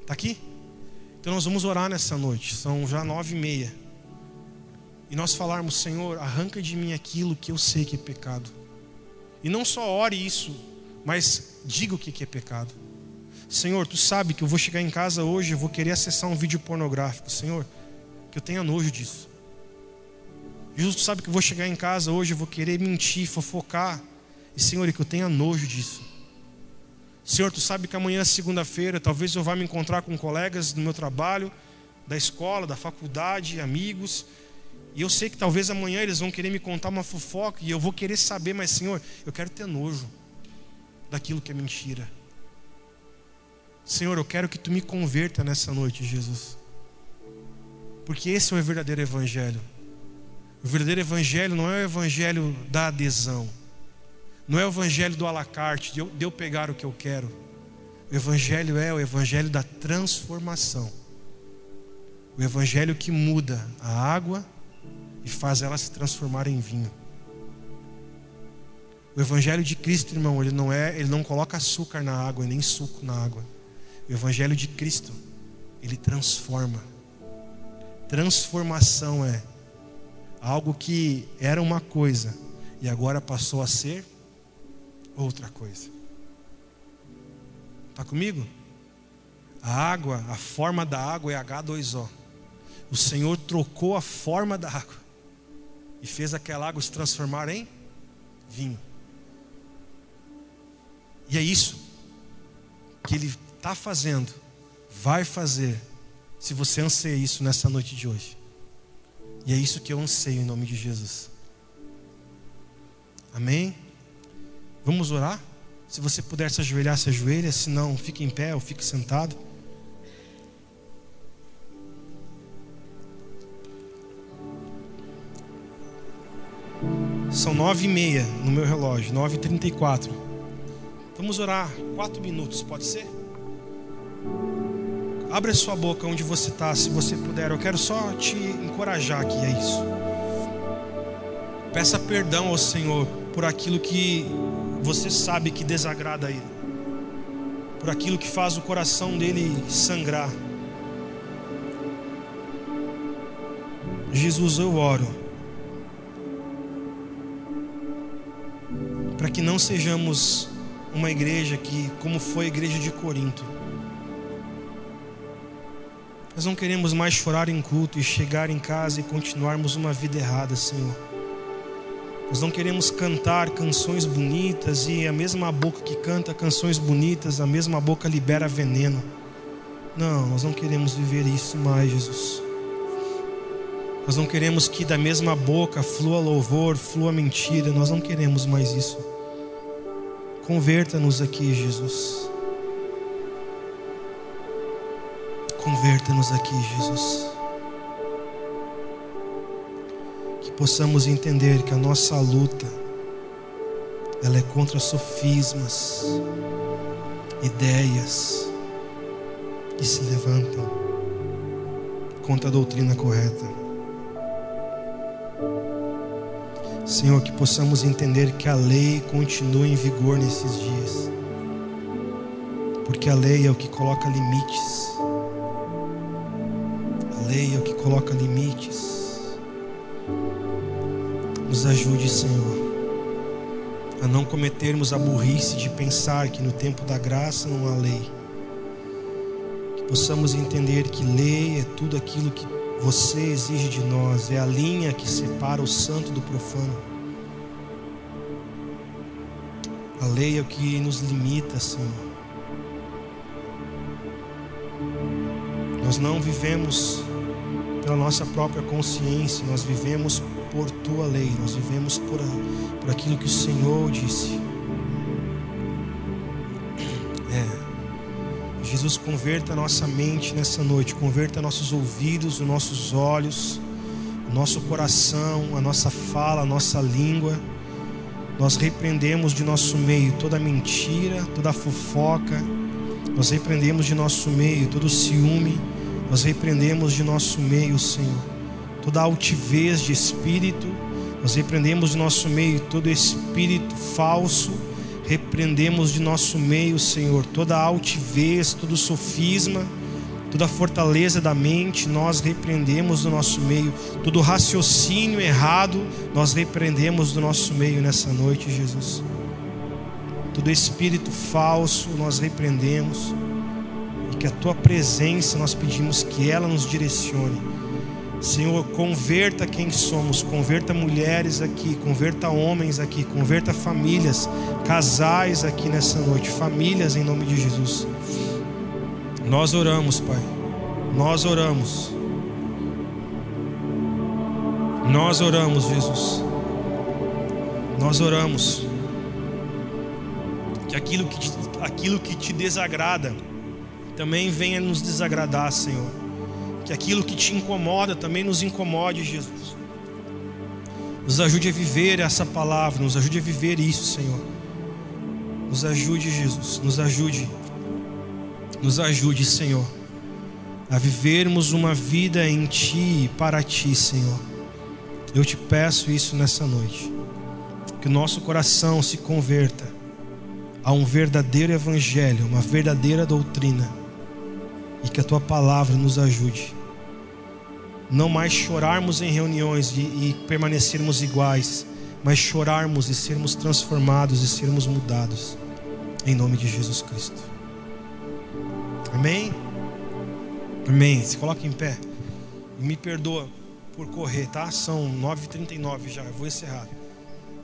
Está aqui? Então nós vamos orar nessa noite. São já nove e meia. E nós falarmos, Senhor, arranca de mim aquilo que eu sei que é pecado. E não só ore isso, mas diga o que é pecado. Senhor, tu sabe que eu vou chegar em casa hoje, eu vou querer acessar um vídeo pornográfico. Senhor, que eu tenha nojo disso. Jesus, tu sabe que eu vou chegar em casa hoje, eu vou querer mentir, fofocar. E Senhor, que eu tenha nojo disso. Senhor, tu sabe que amanhã, segunda-feira, talvez eu vá me encontrar com colegas do meu trabalho, da escola, da faculdade, amigos. E eu sei que talvez amanhã eles vão querer me contar uma fofoca e eu vou querer saber, mas Senhor, eu quero ter nojo daquilo que é mentira. Senhor, eu quero que tu me converta nessa noite, Jesus. Porque esse é o verdadeiro evangelho. O verdadeiro evangelho não é o evangelho da adesão, não é o evangelho do alacarte, de eu, pegar o que eu quero. O evangelho é o evangelho da transformação. O evangelho que muda a água e faz ela se transformar em vinho. O evangelho de Cristo, irmão, ele não é, ele não coloca açúcar na água nem suco na água. O evangelho de Cristo, ele transforma. Transformação é algo que era uma coisa e agora passou a ser outra coisa. Está comigo? A água, a forma da água é H2O. O Senhor trocou a forma da água e fez aquela água se transformar em vinho. E é isso que Ele está fazendo, vai fazer, se você anseia isso nessa noite de hoje. E é isso que eu anseio em nome de Jesus. Amém? Vamos orar? Se você puder se ajoelhar, se ajoelha. Se não, fique em pé ou fique sentado. São nove e meia no meu relógio, nove e trinta e quatro. Vamos orar quatro minutos, pode ser? Abre a sua boca onde você está, se você puder. Eu quero só te encorajar aqui, é isso. Peça perdão ao Senhor por aquilo que você sabe que desagrada a Ele, por aquilo que faz o coração dele sangrar. Jesus, eu oro para que não sejamos uma igreja que, como foi a igreja de Corinto, nós não queremos mais chorar em culto e chegar em casa e continuarmos uma vida errada, Senhor. Nós não queremos cantar canções bonitas e a mesma boca que canta canções bonitas, a mesma boca libera veneno. Não, nós não queremos viver isso mais, Jesus. Nós não queremos que da mesma boca flua louvor, flua mentira. Nós não queremos mais isso. Converta-nos aqui, Jesus. Converta-nos aqui, Jesus. Que possamos entender que a nossa luta ela é contra sofismas, ideias, que se levantam contra a doutrina correta. Senhor, que possamos entender que a lei continua em vigor nesses dias, porque a lei é o que coloca limites. A lei é o que coloca limites. Nos ajude, Senhor a não cometermos a burrice de pensar que no tempo da graça não há lei. Que possamos entender que lei é tudo aquilo que você exige de nós, é a linha que separa o santo do profano. A lei é o que nos limita, Senhor. Nós não vivemos pela nossa própria consciência, nós vivemos por tua lei, nós vivemos por, por aquilo que o Senhor disse. Jesus, converta nossa mente nessa noite, converta nossos ouvidos, os nossos olhos, nosso coração, a nossa fala, a nossa língua. Nós repreendemos de nosso meio toda mentira, toda fofoca. Nós repreendemos de nosso meio todo ciúme. Nós repreendemos de nosso meio, Senhor toda altivez de espírito, nós repreendemos de nosso meio todo espírito falso, repreendemos de nosso meio, Senhor, toda altivez, todo sofisma, toda fortaleza da mente, nós repreendemos do nosso meio, todo raciocínio errado, nós repreendemos do nosso meio nessa noite, Jesus. Todo espírito falso nós repreendemos, e que a tua presença nós pedimos que ela nos direcione Senhor, converta quem somos, converta mulheres aqui, converta homens aqui, converta famílias, casais aqui nessa noite, famílias em nome de Jesus. Nós oramos, Pai. Nós oramos. Nós oramos, Jesus. Nós oramos. Que aquilo que te, aquilo que te desagrada também venha nos desagradar, Senhor que aquilo que te incomoda também nos incomode, Jesus. Nos ajude a viver essa palavra, nos ajude a viver isso, Senhor. Nos ajude, Jesus, nos ajude. Nos ajude, Senhor, a vivermos uma vida em Ti e para Ti, Senhor. Eu te peço isso nessa noite. Que o nosso coração se converta a um verdadeiro evangelho, uma verdadeira doutrina. E que a tua palavra nos ajude não mais chorarmos em reuniões e, e permanecermos iguais, mas chorarmos e sermos transformados e sermos mudados, em nome de Jesus Cristo. Amém? Amém. Se coloca em pé. Me perdoa por correr, tá? São 9h39 já, eu vou encerrar.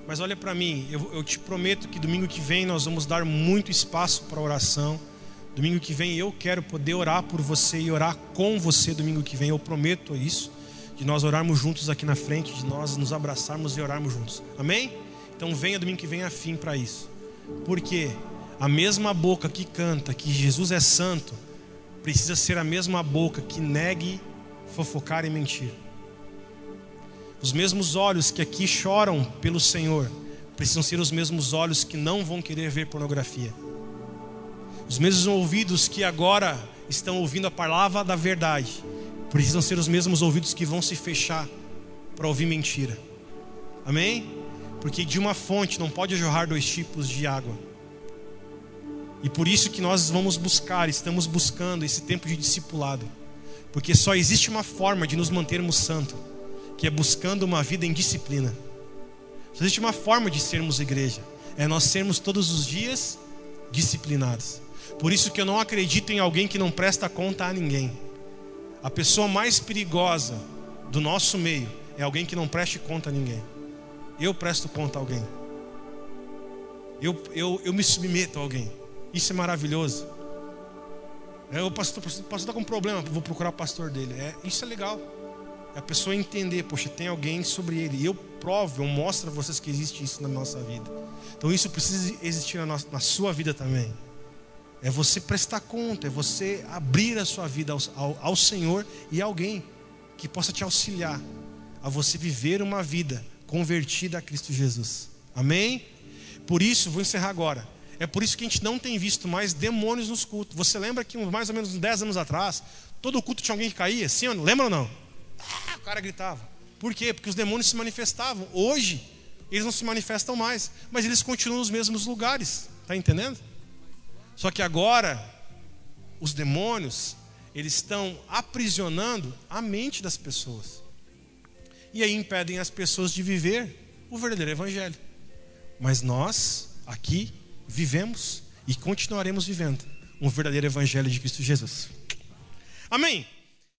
Mas olha para mim, eu, eu te prometo que domingo que vem nós vamos dar muito espaço para oração. Domingo que vem eu quero poder orar por você e orar com você domingo que vem. Eu prometo isso, de nós orarmos juntos aqui na frente, de nós nos abraçarmos e orarmos juntos. Amém? Então venha domingo que vem afim para isso. Porque a mesma boca que canta que Jesus é santo precisa ser a mesma boca que negue, fofocar e mentir. Os mesmos olhos que aqui choram pelo Senhor precisam ser os mesmos olhos que não vão querer ver pornografia. Os mesmos ouvidos que agora estão ouvindo a palavra da verdade, precisam ser os mesmos ouvidos que vão se fechar para ouvir mentira. Amém? Porque de uma fonte não pode jorrar dois tipos de água. E por isso que nós vamos buscar, estamos buscando esse tempo de discipulado. Porque só existe uma forma de nos mantermos santos, que é buscando uma vida em disciplina. Só existe uma forma de sermos igreja, é nós sermos todos os dias disciplinados. Por isso que eu não acredito em alguém que não presta conta a ninguém. A pessoa mais perigosa do nosso meio é alguém que não preste conta a ninguém. Eu presto conta a alguém. Eu, eu, eu me submeto a alguém. Isso é maravilhoso. É, o pastor, está com um problema, vou procurar o pastor dele. É, isso é legal. É a pessoa entender, poxa, tem alguém sobre ele. E eu provo, eu mostro a vocês que existe isso na nossa vida. Então isso precisa existir na, nossa, na sua vida também. É você prestar conta, é você abrir a sua vida ao, ao, ao Senhor e alguém que possa te auxiliar a você viver uma vida convertida a Cristo Jesus. Amém? Por isso, vou encerrar agora. É por isso que a gente não tem visto mais demônios nos cultos. Você lembra que mais ou menos 10 anos atrás, todo culto tinha alguém que caía? Sim? Lembra ou não? Ah, o cara gritava. Por quê? Porque os demônios se manifestavam. Hoje, eles não se manifestam mais, mas eles continuam nos mesmos lugares. Está entendendo? Só que agora, os demônios, eles estão aprisionando a mente das pessoas. E aí impedem as pessoas de viver o verdadeiro evangelho. Mas nós, aqui, vivemos e continuaremos vivendo um verdadeiro evangelho de Cristo Jesus. Amém?